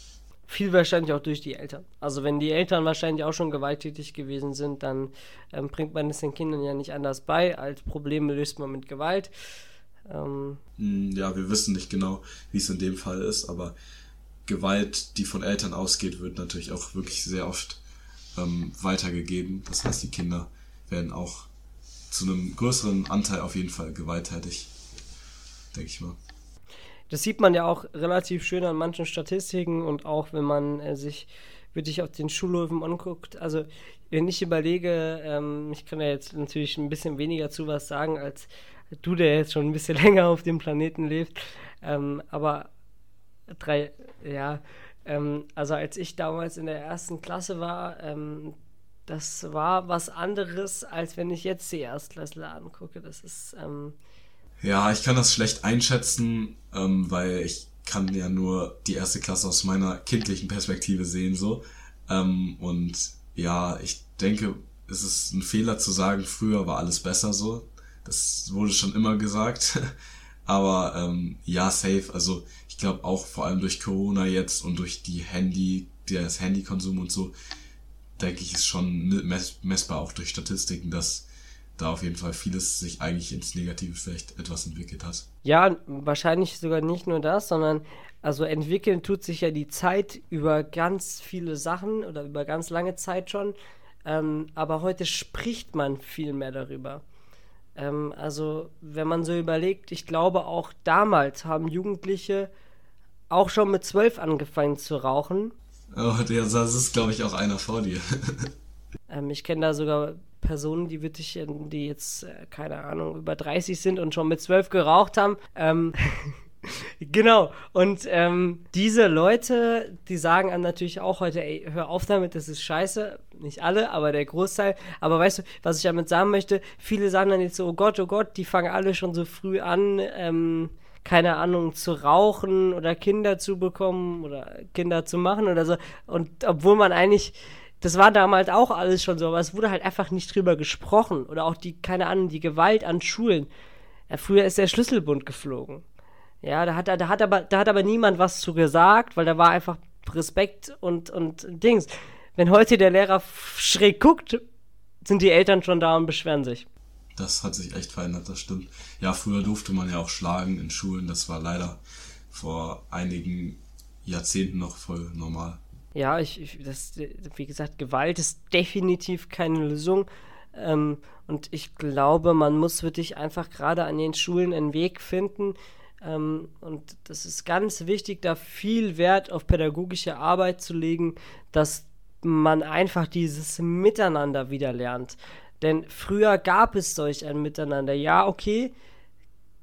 C: viel wahrscheinlich auch durch die Eltern. Also wenn die Eltern wahrscheinlich auch schon gewalttätig gewesen sind, dann ähm, bringt man es den Kindern ja nicht anders bei. Als Probleme löst man mit Gewalt.
D: Ähm, hm, ja, wir wissen nicht genau, wie es in dem Fall ist, aber Gewalt, die von Eltern ausgeht, wird natürlich auch wirklich sehr oft ähm, weitergegeben. Das heißt, die Kinder werden auch zu einem größeren Anteil auf jeden Fall gewalttätig, denke ich mal.
C: Das sieht man ja auch relativ schön an manchen Statistiken und auch wenn man äh, sich wirklich auf den Schulhöfen anguckt. Also wenn ich überlege, ähm, ich kann ja jetzt natürlich ein bisschen weniger zu was sagen als du, der jetzt schon ein bisschen länger auf dem Planeten lebt. Ähm, aber drei, ja, ähm, also als ich damals in der ersten Klasse war, ähm, das war was anderes, als wenn ich jetzt die Erstklässler angucke. Das ist, ähm,
D: ja, ich kann das schlecht einschätzen, ähm, weil ich kann ja nur die erste Klasse aus meiner kindlichen Perspektive sehen, so. Ähm, und ja, ich denke, es ist ein Fehler zu sagen, früher war alles besser so. Das wurde schon immer gesagt. Aber ähm, ja, safe. Also ich glaube auch vor allem durch Corona jetzt und durch die Handy, das Handykonsum und so, denke ich, ist schon messbar auch durch Statistiken, dass da auf jeden Fall vieles sich eigentlich ins Negative vielleicht etwas entwickelt hat.
C: Ja, wahrscheinlich sogar nicht nur das, sondern also entwickeln tut sich ja die Zeit über ganz viele Sachen oder über ganz lange Zeit schon. Ähm, aber heute spricht man viel mehr darüber. Ähm, also wenn man so überlegt, ich glaube auch damals haben Jugendliche auch schon mit zwölf angefangen zu rauchen.
D: Oh, das ist, glaube ich, auch einer vor dir.
C: ähm, ich kenne da sogar Personen, die wirklich, äh, die jetzt, äh, keine Ahnung, über 30 sind und schon mit 12 geraucht haben. Ähm, genau. Und ähm, diese Leute, die sagen einem natürlich auch heute, ey, hör auf damit, das ist scheiße. Nicht alle, aber der Großteil. Aber weißt du, was ich damit sagen möchte? Viele sagen dann jetzt so, oh Gott, oh Gott, die fangen alle schon so früh an, ähm, keine Ahnung, zu rauchen oder Kinder zu bekommen oder Kinder zu machen oder so. Und obwohl man eigentlich das war damals auch alles schon so, aber es wurde halt einfach nicht drüber gesprochen. Oder auch die, keine Ahnung, die Gewalt an Schulen. Ja, früher ist der Schlüsselbund geflogen. Ja, da hat, da, hat aber, da hat aber niemand was zu gesagt, weil da war einfach Respekt und, und Dings. Wenn heute der Lehrer schräg guckt, sind die Eltern schon da und beschweren sich.
D: Das hat sich echt verändert, das stimmt. Ja, früher durfte man ja auch schlagen in Schulen, das war leider vor einigen Jahrzehnten noch voll normal.
C: Ja, ich, ich, das, wie gesagt, Gewalt ist definitiv keine Lösung. Ähm, und ich glaube, man muss wirklich einfach gerade an den Schulen einen Weg finden. Ähm, und das ist ganz wichtig, da viel Wert auf pädagogische Arbeit zu legen, dass man einfach dieses Miteinander wieder lernt. Denn früher gab es solch ein Miteinander. Ja, okay,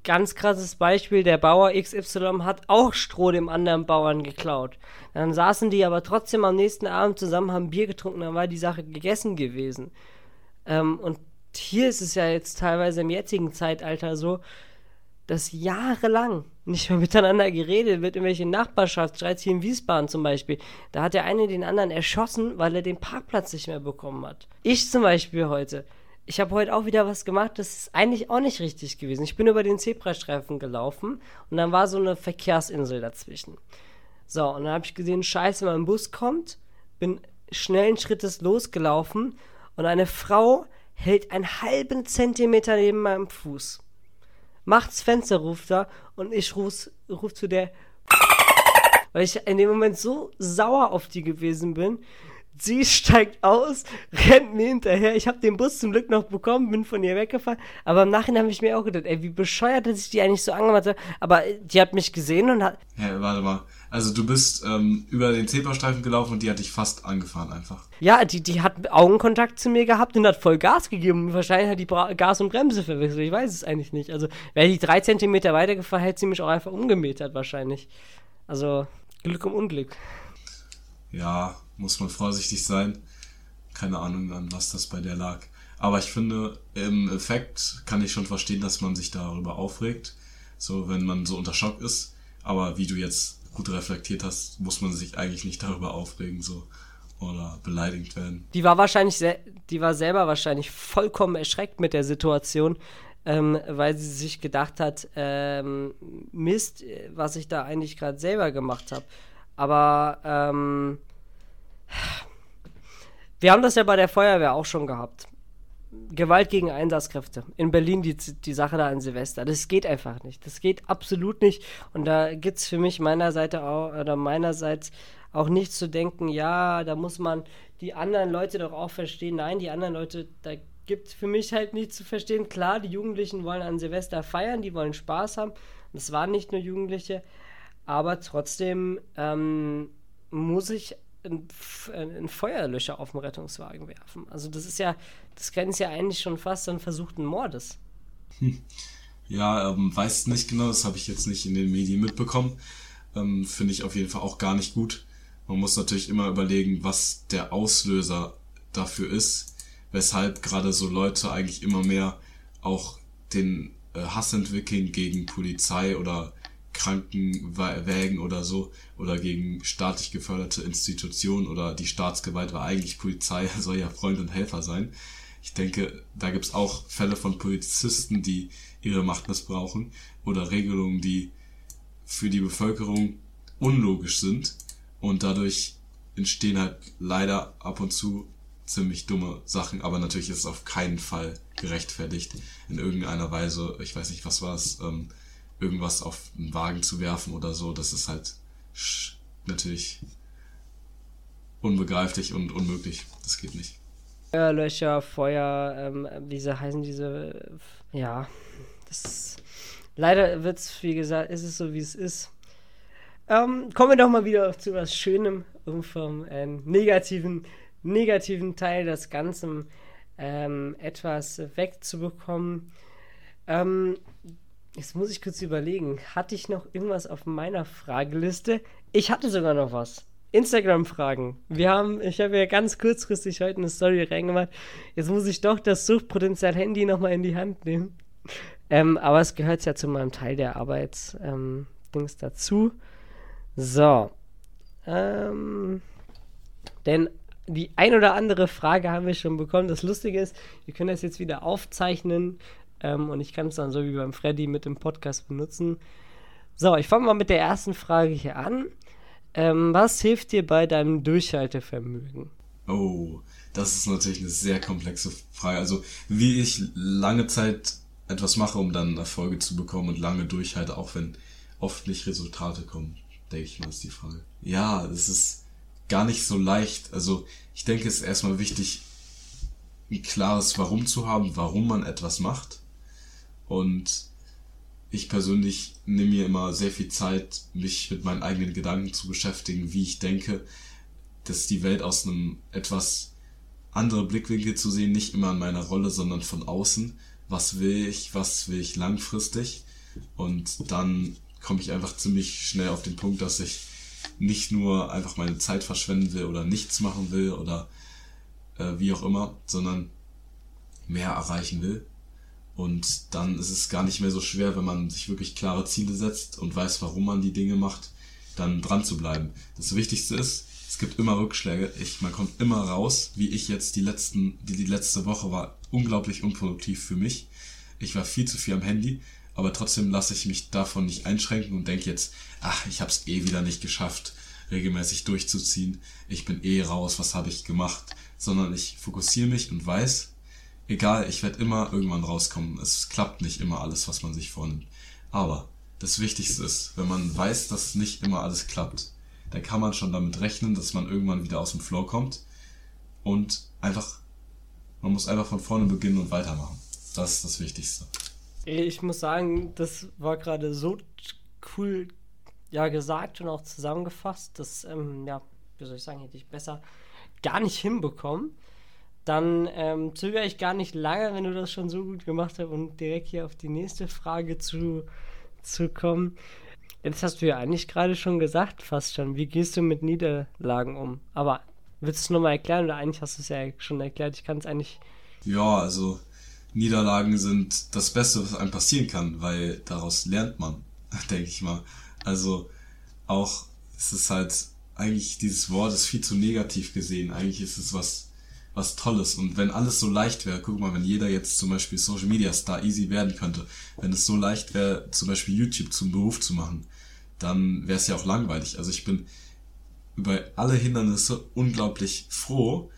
C: ganz krasses Beispiel, der Bauer XY hat auch Stroh dem anderen Bauern geklaut. Dann saßen die aber trotzdem am nächsten Abend zusammen, haben Bier getrunken, dann war die Sache gegessen gewesen. Ähm, und hier ist es ja jetzt teilweise im jetzigen Zeitalter so, dass jahrelang nicht mehr miteinander geredet wird, irgendwelche Nachbarschaftsstreits hier in Wiesbaden zum Beispiel. Da hat der eine den anderen erschossen, weil er den Parkplatz nicht mehr bekommen hat. Ich zum Beispiel heute ich habe heute auch wieder was gemacht, das ist eigentlich auch nicht richtig gewesen. Ich bin über den Zebrastreifen gelaufen und dann war so eine Verkehrsinsel dazwischen. So, und dann habe ich gesehen, scheiße, mein Bus kommt, bin schnellen Schrittes losgelaufen und eine Frau hält einen halben Zentimeter neben meinem Fuß. Macht's Fenster, ruft er und ich ruf, ruf zu der, weil ich in dem Moment so sauer auf die gewesen bin, Sie steigt aus, rennt mir hinterher. Ich habe den Bus zum Glück noch bekommen, bin von ihr weggefahren. Aber im Nachhinein habe ich mir auch gedacht, ey, wie bescheuert, dass ich die eigentlich so angemacht habe. Aber die hat mich gesehen und hat.
D: Ja, warte mal. Also du bist ähm, über den Zebrastreifen gelaufen und die hat dich fast angefahren einfach.
C: Ja, die, die hat Augenkontakt zu mir gehabt und hat voll Gas gegeben. Wahrscheinlich hat die Bra Gas und Bremse verwechselt. Ich weiß es eigentlich nicht. Also wäre die drei Zentimeter weitergefahren, hätte sie mich auch einfach umgemetert wahrscheinlich. Also Glück um Unglück.
D: Ja, muss man vorsichtig sein. Keine Ahnung, an was das bei der lag. Aber ich finde, im Effekt kann ich schon verstehen, dass man sich darüber aufregt. So, wenn man so unter Schock ist. Aber wie du jetzt gut reflektiert hast, muss man sich eigentlich nicht darüber aufregen, so. Oder beleidigt werden.
C: Die war wahrscheinlich, die war selber wahrscheinlich vollkommen erschreckt mit der Situation, ähm, weil sie sich gedacht hat, ähm, Mist, was ich da eigentlich gerade selber gemacht habe. Aber ähm, wir haben das ja bei der Feuerwehr auch schon gehabt. Gewalt gegen Einsatzkräfte. In Berlin die, die Sache da an Silvester. Das geht einfach nicht. Das geht absolut nicht. Und da gibt es für mich meiner Seite auch, oder meinerseits auch nicht zu denken, ja, da muss man die anderen Leute doch auch verstehen. Nein, die anderen Leute, da gibt es für mich halt nicht zu verstehen. Klar, die Jugendlichen wollen an Silvester feiern, die wollen Spaß haben. Das waren nicht nur Jugendliche, aber trotzdem ähm, muss ich einen Feuerlöscher auf dem Rettungswagen werfen. Also das ist ja, das grenzt ja eigentlich schon fast an versuchten Mordes.
D: Hm. Ja, ähm, weiß nicht genau, das habe ich jetzt nicht in den Medien mitbekommen. Ähm, Finde ich auf jeden Fall auch gar nicht gut. Man muss natürlich immer überlegen, was der Auslöser dafür ist, weshalb gerade so Leute eigentlich immer mehr auch den äh, Hass entwickeln gegen Polizei oder Krankenwägen oder so oder gegen staatlich geförderte Institutionen oder die Staatsgewalt war eigentlich Polizei, soll ja Freund und Helfer sein. Ich denke, da gibt's auch Fälle von Polizisten, die ihre Macht missbrauchen oder Regelungen, die für die Bevölkerung unlogisch sind und dadurch entstehen halt leider ab und zu ziemlich dumme Sachen, aber natürlich ist es auf keinen Fall gerechtfertigt in irgendeiner Weise. Ich weiß nicht, was war es, ähm, irgendwas auf einen Wagen zu werfen oder so. Das ist halt natürlich unbegreiflich und unmöglich. Das geht nicht.
C: Feuerlöcher, Feuer, ähm, wie sie heißen diese, ja, das leider wird es, wie gesagt, ist es so, wie es ist. Ähm, kommen wir doch mal wieder zu was Schönem, um vom äh, negativen, negativen Teil des Ganzen ähm, etwas wegzubekommen. Ähm, Jetzt muss ich kurz überlegen. Hatte ich noch irgendwas auf meiner Frageliste? Ich hatte sogar noch was. Instagram-Fragen. Wir haben, ich habe ja ganz kurzfristig heute eine Story reingemacht. Jetzt muss ich doch das Suchtpotenzial-Handy nochmal in die Hand nehmen. Ähm, aber es gehört ja zu meinem Teil der Arbeitsdings ähm, dazu. So. Ähm, denn die ein oder andere Frage haben wir schon bekommen. Das Lustige ist, wir können das jetzt wieder aufzeichnen ähm, und ich kann es dann so wie beim Freddy mit dem Podcast benutzen. So, ich fange mal mit der ersten Frage hier an. Ähm, was hilft dir bei deinem Durchhaltevermögen?
D: Oh, das ist natürlich eine sehr komplexe Frage. Also, wie ich lange Zeit etwas mache, um dann Erfolge zu bekommen und lange durchhalte, auch wenn oft nicht Resultate kommen, denke ich mal, ist die Frage. Ja, das ist gar nicht so leicht. Also, ich denke, es ist erstmal wichtig, ein klares Warum zu haben, warum man etwas macht. Und ich persönlich nehme mir immer sehr viel Zeit, mich mit meinen eigenen Gedanken zu beschäftigen, wie ich denke, dass die Welt aus einem etwas anderen Blickwinkel zu sehen, nicht immer in meiner Rolle, sondern von außen. Was will ich, was will ich langfristig? Und dann komme ich einfach ziemlich schnell auf den Punkt, dass ich nicht nur einfach meine Zeit verschwenden will oder nichts machen will oder äh, wie auch immer, sondern mehr erreichen will. Und dann ist es gar nicht mehr so schwer, wenn man sich wirklich klare Ziele setzt und weiß, warum man die Dinge macht, dann dran zu bleiben. Das Wichtigste ist, es gibt immer Rückschläge. Ich, man kommt immer raus, wie ich jetzt die letzten, die, die letzte Woche war unglaublich unproduktiv für mich. Ich war viel zu viel am Handy, aber trotzdem lasse ich mich davon nicht einschränken und denke jetzt, ach, ich habe es eh wieder nicht geschafft, regelmäßig durchzuziehen. Ich bin eh raus, was habe ich gemacht? Sondern ich fokussiere mich und weiß, egal, ich werde immer irgendwann rauskommen. Es klappt nicht immer alles, was man sich vornimmt. Aber das Wichtigste ist, wenn man weiß, dass nicht immer alles klappt, dann kann man schon damit rechnen, dass man irgendwann wieder aus dem Flow kommt und einfach, man muss einfach von vorne beginnen und weitermachen. Das ist das Wichtigste.
C: Ich muss sagen, das war gerade so cool ja, gesagt und auch zusammengefasst, dass, ähm, ja, wie soll ich sagen, hätte ich besser gar nicht hinbekommen dann ähm, zögere ich gar nicht lange, wenn du das schon so gut gemacht hast, und direkt hier auf die nächste Frage zu, zu kommen. Jetzt hast du ja eigentlich gerade schon gesagt, fast schon, wie gehst du mit Niederlagen um? Aber willst du es nochmal erklären oder eigentlich hast du es ja schon erklärt? Ich kann es eigentlich.
D: Ja, also Niederlagen sind das Beste, was einem passieren kann, weil daraus lernt man, denke ich mal. Also auch, es ist halt, eigentlich dieses Wort ist viel zu negativ gesehen. Eigentlich ist es was was Tolles. Und wenn alles so leicht wäre, guck mal, wenn jeder jetzt zum Beispiel Social Media Star easy werden könnte, wenn es so leicht wäre, zum Beispiel YouTube zum Beruf zu machen, dann wäre es ja auch langweilig. Also ich bin über alle Hindernisse unglaublich froh,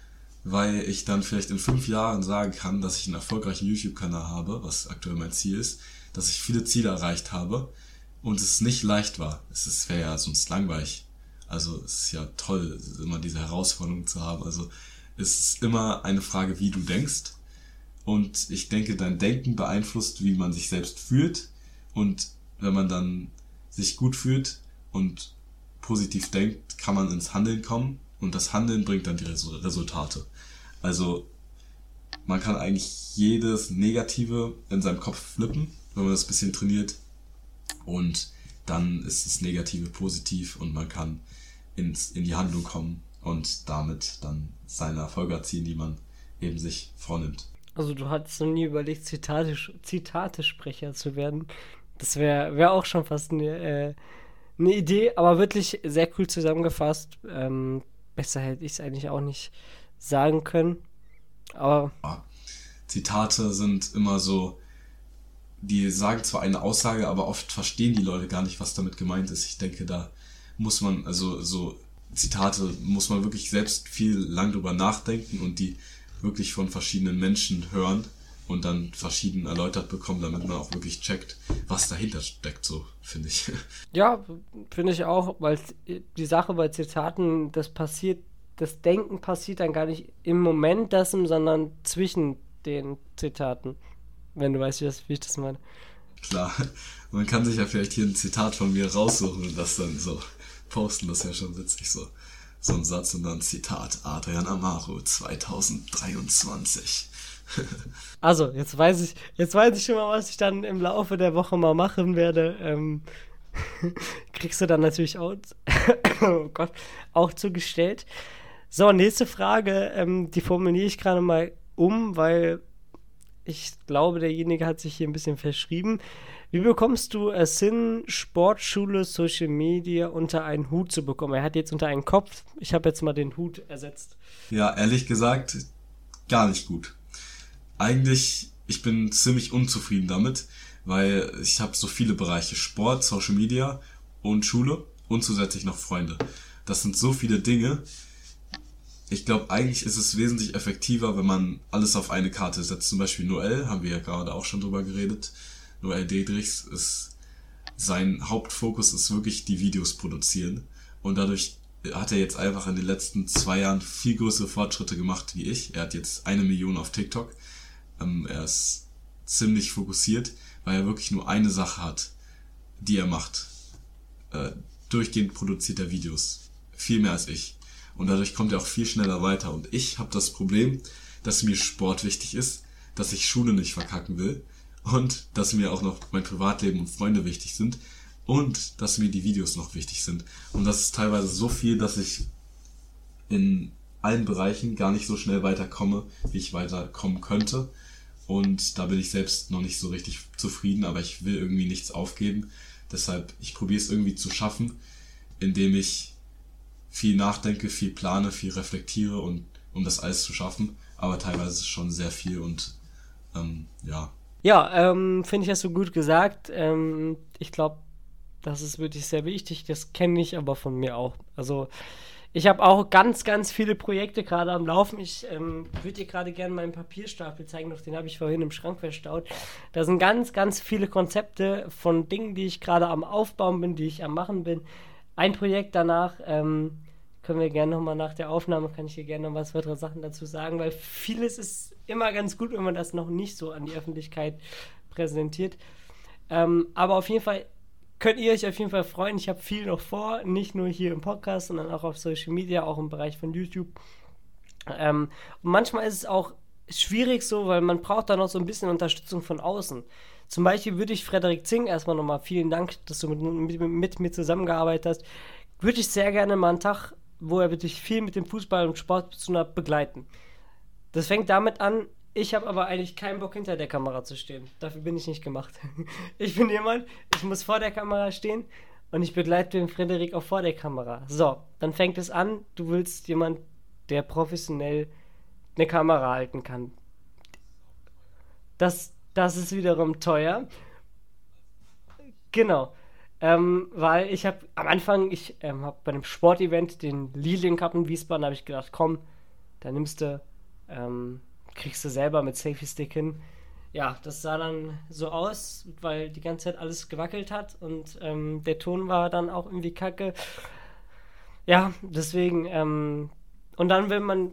D: weil ich dann vielleicht in fünf Jahren sagen kann, dass ich einen erfolgreichen YouTube-Kanal habe, was aktuell mein Ziel ist, dass ich viele Ziele erreicht habe und es nicht leicht war. Es wäre ja sonst langweilig. Also es ist ja toll, immer diese Herausforderung zu haben. Also es ist immer eine Frage, wie du denkst. Und ich denke, dein Denken beeinflusst, wie man sich selbst fühlt. Und wenn man dann sich gut fühlt und positiv denkt, kann man ins Handeln kommen. Und das Handeln bringt dann die Resultate. Also man kann eigentlich jedes Negative in seinem Kopf flippen, wenn man das ein bisschen trainiert. Und dann ist das Negative positiv und man kann ins, in die Handlung kommen und damit dann seine Erfolge erzielen, die man eben sich vornimmt.
C: Also du hattest noch nie überlegt, Zitate, Zitatesprecher zu werden. Das wäre wär auch schon fast eine, äh, eine Idee, aber wirklich sehr cool zusammengefasst. Ähm, besser hätte ich es eigentlich auch nicht sagen können. Aber.
D: Ja, Zitate sind immer so, die sagen zwar eine Aussage, aber oft verstehen die Leute gar nicht, was damit gemeint ist. Ich denke, da muss man, also so Zitate muss man wirklich selbst viel lang drüber nachdenken und die wirklich von verschiedenen Menschen hören und dann verschieden erläutert bekommen, damit man auch wirklich checkt, was dahinter steckt, so finde ich.
C: Ja, finde ich auch, weil die Sache bei Zitaten, das passiert, das Denken passiert dann gar nicht im Moment dessen, sondern zwischen den Zitaten. Wenn du weißt, wie ich das meine.
D: Klar, man kann sich ja vielleicht hier ein Zitat von mir raussuchen und das dann so posten, das ja schon witzig so. So ein Satz und dann Zitat Adrian Amaro 2023.
C: also, jetzt weiß ich, jetzt weiß ich schon mal, was ich dann im Laufe der Woche mal machen werde. Ähm, kriegst du dann natürlich auch, oh Gott, auch zugestellt. So, nächste Frage, ähm, die formuliere ich gerade mal um, weil ich glaube, derjenige hat sich hier ein bisschen verschrieben. Wie bekommst du es hin, Sportschule, Social Media unter einen Hut zu bekommen? Er hat jetzt unter einen Kopf. Ich habe jetzt mal den Hut ersetzt.
D: Ja, ehrlich gesagt, gar nicht gut. Eigentlich, ich bin ziemlich unzufrieden damit, weil ich habe so viele Bereiche. Sport, Social Media und Schule und zusätzlich noch Freunde. Das sind so viele Dinge. Ich glaube, eigentlich ist es wesentlich effektiver, wenn man alles auf eine Karte setzt. Zum Beispiel Noel, haben wir ja gerade auch schon drüber geredet Noel Dedrichs ist, sein Hauptfokus ist wirklich die Videos produzieren. Und dadurch hat er jetzt einfach in den letzten zwei Jahren viel größere Fortschritte gemacht wie ich. Er hat jetzt eine Million auf TikTok. Ähm, er ist ziemlich fokussiert, weil er wirklich nur eine Sache hat, die er macht. Äh, durchgehend produziert er Videos. Viel mehr als ich. Und dadurch kommt er auch viel schneller weiter. Und ich habe das Problem, dass mir Sport wichtig ist, dass ich Schule nicht verkacken will und dass mir auch noch mein Privatleben und Freunde wichtig sind und dass mir die Videos noch wichtig sind. Und das ist teilweise so viel, dass ich in allen Bereichen gar nicht so schnell weiterkomme, wie ich weiterkommen könnte. Und da bin ich selbst noch nicht so richtig zufrieden, aber ich will irgendwie nichts aufgeben. Deshalb, ich probiere es irgendwie zu schaffen, indem ich viel nachdenke, viel plane, viel reflektiere und um das alles zu schaffen. Aber teilweise ist es schon sehr viel und ähm, ja,
C: ja, ähm, finde ich, hast du gut gesagt. Ähm, ich glaube, das ist wirklich sehr wichtig. Das kenne ich aber von mir auch. Also, ich habe auch ganz, ganz viele Projekte gerade am Laufen. Ich ähm, würde dir gerade gerne meinen Papierstapel zeigen, doch den habe ich vorhin im Schrank verstaut. Da sind ganz, ganz viele Konzepte von Dingen, die ich gerade am Aufbauen bin, die ich am Machen bin. Ein Projekt danach ähm, können wir gerne nochmal nach der Aufnahme, kann ich dir gerne noch was weitere Sachen dazu sagen, weil vieles ist immer ganz gut, wenn man das noch nicht so an die Öffentlichkeit präsentiert. Ähm, aber auf jeden Fall könnt ihr euch auf jeden Fall freuen. Ich habe viel noch vor, nicht nur hier im Podcast, sondern auch auf Social Media, auch im Bereich von YouTube. Ähm, und manchmal ist es auch schwierig so, weil man braucht da noch so ein bisschen Unterstützung von außen. Zum Beispiel würde ich Frederik Zing erstmal nochmal vielen Dank, dass du mit, mit, mit mir zusammengearbeitet hast. Würde ich sehr gerne mal einen Tag wo er wirklich viel mit dem Fußball und Sport zu begleiten. Das fängt damit an, ich habe aber eigentlich keinen Bock hinter der Kamera zu stehen. Dafür bin ich nicht gemacht. Ich bin jemand, ich muss vor der Kamera stehen und ich begleite den Frederik auch vor der Kamera. So, dann fängt es an, du willst jemand, der professionell eine Kamera halten kann. Das, das ist wiederum teuer. Genau. Ähm, weil ich habe am Anfang, ich ähm, habe bei einem Sportevent, den Lilien Cup in Wiesbaden, habe ich gedacht, komm, da nimmst du, ähm, kriegst du selber mit Safety Stick hin. Ja, das sah dann so aus, weil die ganze Zeit alles gewackelt hat und ähm, der Ton war dann auch irgendwie kacke. Ja, deswegen, ähm, und dann, wenn man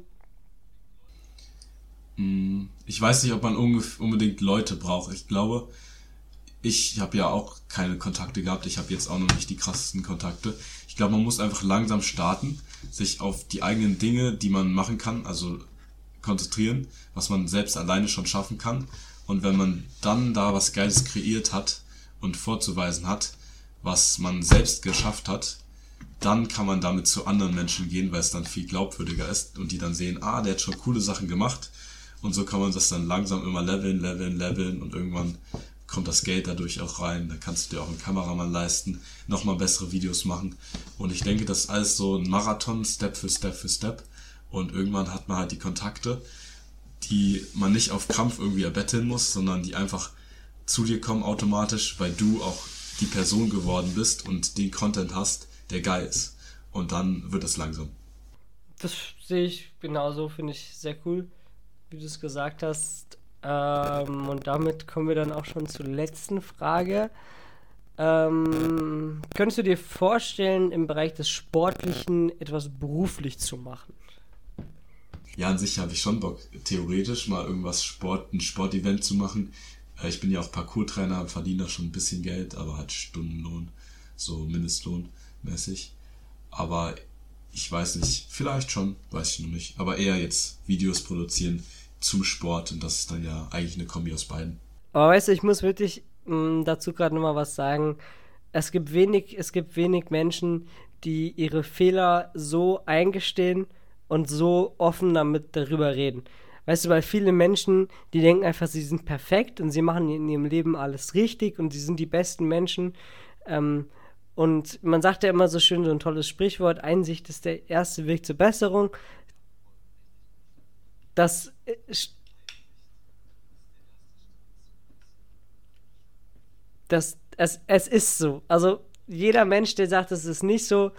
D: hm, ich weiß nicht, ob man unbedingt Leute braucht. Ich glaube, ich habe ja auch keine Kontakte gehabt. Ich habe jetzt auch noch nicht die krassesten Kontakte. Ich glaube, man muss einfach langsam starten, sich auf die eigenen Dinge, die man machen kann, also konzentrieren, was man selbst alleine schon schaffen kann. Und wenn man dann da was Geiles kreiert hat und vorzuweisen hat, was man selbst geschafft hat, dann kann man damit zu anderen Menschen gehen, weil es dann viel glaubwürdiger ist und die dann sehen, ah, der hat schon coole Sachen gemacht. Und so kann man das dann langsam immer leveln, leveln, leveln und irgendwann kommt das Geld dadurch auch rein. Da kannst du dir auch einen Kameramann leisten, nochmal bessere Videos machen. Und ich denke, das ist alles so ein Marathon, Step für Step für Step. Und irgendwann hat man halt die Kontakte, die man nicht auf Krampf irgendwie erbetteln muss, sondern die einfach zu dir kommen automatisch, weil du auch die Person geworden bist und den Content hast, der geil ist. Und dann wird es langsam.
C: Das sehe ich genauso, finde ich sehr cool, wie du es gesagt hast. Ähm, und damit kommen wir dann auch schon zur letzten Frage. Ähm, könntest du dir vorstellen, im Bereich des Sportlichen etwas beruflich zu machen?
D: Ja, an sich habe ich schon Bock, theoretisch mal irgendwas Sport, ein Sportevent zu machen. Äh, ich bin ja auch Parkour-Trainer, verdiene da schon ein bisschen Geld, aber halt Stundenlohn, so Mindestlohn mäßig. Aber ich weiß nicht, vielleicht schon, weiß ich noch nicht. Aber eher jetzt Videos produzieren, zum Sport und das ist dann ja eigentlich eine Kombi aus beiden.
C: Aber weißt du, ich muss wirklich mh, mm, dazu gerade nochmal was sagen. Es gibt wenig, es gibt wenig Menschen, die ihre Fehler so eingestehen und so offen damit darüber reden. Weißt du, weil viele Menschen, die denken einfach, sie sind perfekt und sie machen in ihrem Leben alles richtig und sie sind die besten Menschen. Ähm, und man sagt ja immer so schön so ein tolles Sprichwort, Einsicht ist der erste Weg zur Besserung das äh, das, es, es ist so. Also jeder Mensch, der sagt, es ist nicht so,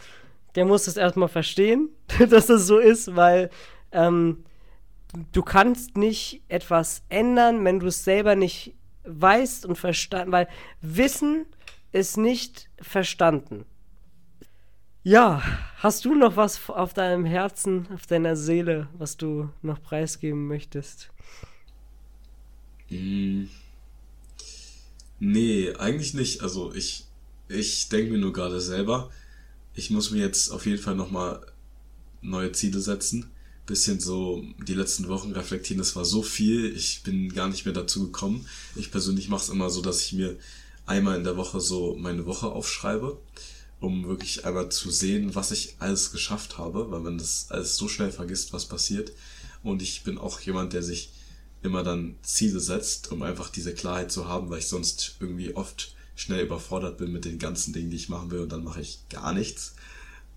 C: der muss es erstmal verstehen, dass es so ist, weil ähm, du kannst nicht etwas ändern, wenn du es selber nicht weißt und verstanden, weil Wissen ist nicht verstanden. Ja, hast du noch was auf deinem Herzen, auf deiner Seele, was du noch preisgeben möchtest?
D: Mm. Nee, eigentlich nicht. Also ich, ich denke mir nur gerade selber, ich muss mir jetzt auf jeden Fall nochmal neue Ziele setzen. Bisschen so die letzten Wochen reflektieren, das war so viel, ich bin gar nicht mehr dazu gekommen. Ich persönlich mache es immer so, dass ich mir einmal in der Woche so meine Woche aufschreibe um wirklich einmal zu sehen, was ich alles geschafft habe, weil man das alles so schnell vergisst, was passiert. Und ich bin auch jemand, der sich immer dann Ziele setzt, um einfach diese Klarheit zu haben, weil ich sonst irgendwie oft schnell überfordert bin mit den ganzen Dingen, die ich machen will und dann mache ich gar nichts.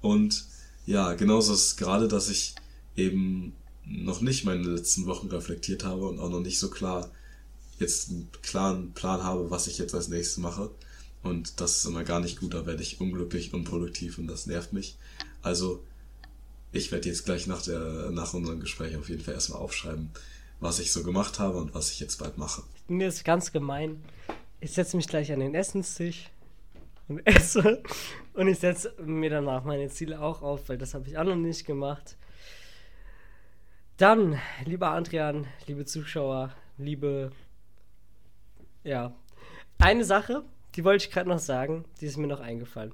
D: Und ja, genauso ist es gerade, dass ich eben noch nicht meine letzten Wochen reflektiert habe und auch noch nicht so klar jetzt einen klaren Plan habe, was ich jetzt als nächstes mache. Und das ist immer gar nicht gut, da werde ich unglücklich, unproduktiv und das nervt mich. Also, ich werde jetzt gleich nach, der, nach unserem Gespräch auf jeden Fall erstmal aufschreiben, was ich so gemacht habe und was ich jetzt bald mache.
C: Mir ist ganz gemein. Ich setze mich gleich an den Essenstisch und esse. Und ich setze mir danach meine Ziele auch auf, weil das habe ich auch noch nicht gemacht. Dann, lieber Adrian, liebe Zuschauer, liebe. Ja. Eine Sache, die wollte ich gerade noch sagen, die ist mir noch eingefallen.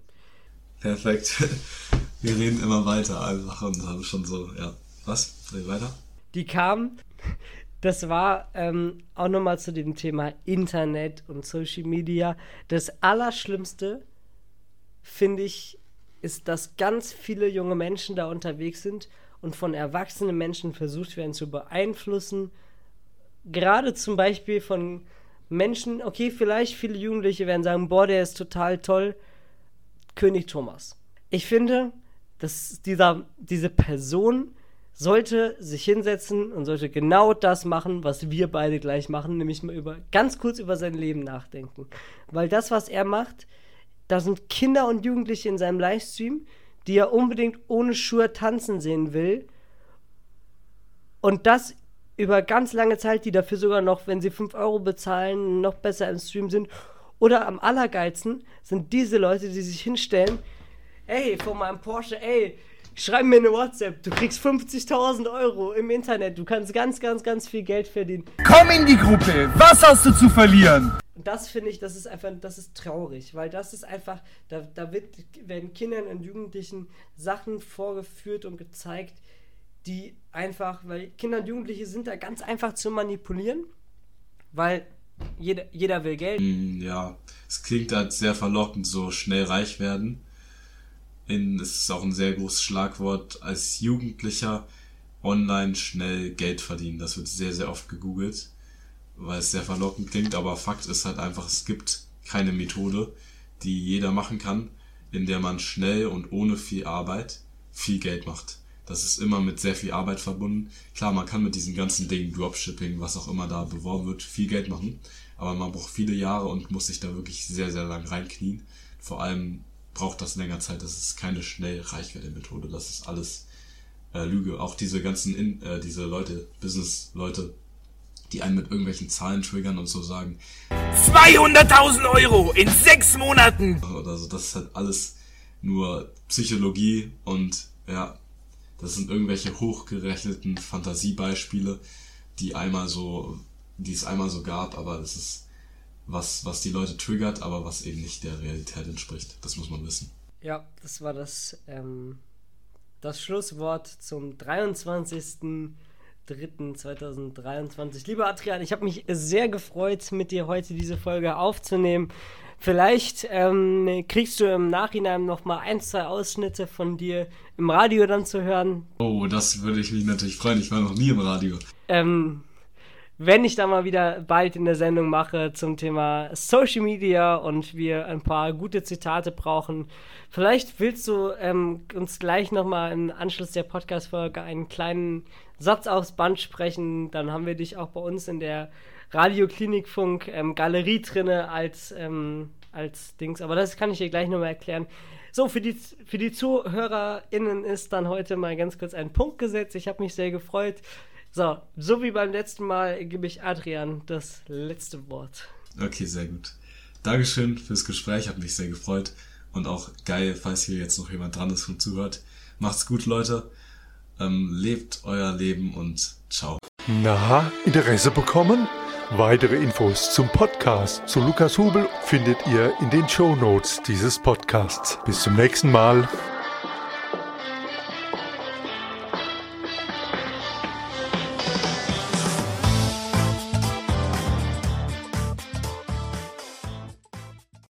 D: Perfekt. Wir reden immer weiter einfach und haben schon so, ja. Was? Reden weiter?
C: Die kam, das war ähm, auch nochmal zu dem Thema Internet und Social Media. Das Allerschlimmste, finde ich, ist, dass ganz viele junge Menschen da unterwegs sind und von erwachsenen Menschen versucht werden zu beeinflussen. Gerade zum Beispiel von Menschen, okay, vielleicht viele Jugendliche werden sagen, boah, der ist total toll, König Thomas. Ich finde, dass dieser, diese Person sollte sich hinsetzen und sollte genau das machen, was wir beide gleich machen, nämlich mal über ganz kurz über sein Leben nachdenken. Weil das, was er macht, da sind Kinder und Jugendliche in seinem Livestream, die er unbedingt ohne Schuhe tanzen sehen will. Und das über ganz lange Zeit, die dafür sogar noch, wenn sie 5 Euro bezahlen, noch besser im Stream sind. Oder am allergeilsten sind diese Leute, die sich hinstellen, ey, von meinem Porsche, ey, schreib mir eine WhatsApp, du kriegst 50.000 Euro im Internet, du kannst ganz, ganz, ganz viel Geld verdienen.
E: Komm in die Gruppe, was hast du zu verlieren?
C: Und das finde ich, das ist einfach, das ist traurig, weil das ist einfach, da, da wird, werden Kindern und Jugendlichen Sachen vorgeführt und gezeigt, die einfach, weil Kinder und Jugendliche sind da ganz einfach zu manipulieren, weil jeder, jeder will Geld.
D: Mm, Ja, es klingt halt sehr verlockend, so schnell reich werden. In, es ist auch ein sehr großes Schlagwort als Jugendlicher online schnell Geld verdienen. Das wird sehr, sehr oft gegoogelt, weil es sehr verlockend klingt. Aber Fakt ist halt einfach, es gibt keine Methode, die jeder machen kann, in der man schnell und ohne viel Arbeit viel Geld macht. Das ist immer mit sehr viel Arbeit verbunden. Klar, man kann mit diesen ganzen Dingen, Dropshipping, was auch immer da beworben wird, viel Geld machen. Aber man braucht viele Jahre und muss sich da wirklich sehr, sehr lang reinknien. Vor allem braucht das länger Zeit. Das ist keine schnell Reichwerte-Methode. Das ist alles äh, Lüge. Auch diese ganzen, In äh, diese Leute, Business-Leute, die einen mit irgendwelchen Zahlen triggern und so sagen,
E: 200.000 Euro in sechs Monaten.
D: oder so. Das ist halt alles nur Psychologie und ja, das sind irgendwelche hochgerechneten Fantasiebeispiele, die einmal so, die es einmal so gab, aber das ist was, was die Leute triggert, aber was eben nicht der Realität entspricht. Das muss man wissen.
C: Ja, das war das, ähm, das Schlusswort zum 23.03.2023. Lieber Adrian, ich habe mich sehr gefreut, mit dir heute diese Folge aufzunehmen. Vielleicht ähm, kriegst du im Nachhinein noch mal ein, zwei Ausschnitte von dir im Radio dann zu hören.
D: Oh, das würde ich mich natürlich freuen. Ich war noch nie im Radio.
C: Ähm, wenn ich da mal wieder bald in der Sendung mache zum Thema Social Media und wir ein paar gute Zitate brauchen, vielleicht willst du ähm, uns gleich nochmal im Anschluss der Podcast-Folge einen kleinen Satz aufs Band sprechen. Dann haben wir dich auch bei uns in der Radioklinikfunk ähm, drinne als, ähm, als Dings. Aber das kann ich dir gleich nochmal erklären. So, für die, für die ZuhörerInnen ist dann heute mal ganz kurz ein Punkt gesetzt. Ich habe mich sehr gefreut. So, so wie beim letzten Mal gebe ich Adrian das letzte Wort.
D: Okay, sehr gut. Dankeschön fürs Gespräch, hat mich sehr gefreut. Und auch geil, falls hier jetzt noch jemand dran ist und zuhört. Macht's gut, Leute. Ähm, lebt euer Leben und ciao.
A: Na, Interesse bekommen? Weitere Infos zum Podcast zu Lukas Hubel findet ihr in den Show Notes dieses Podcasts. Bis zum nächsten Mal.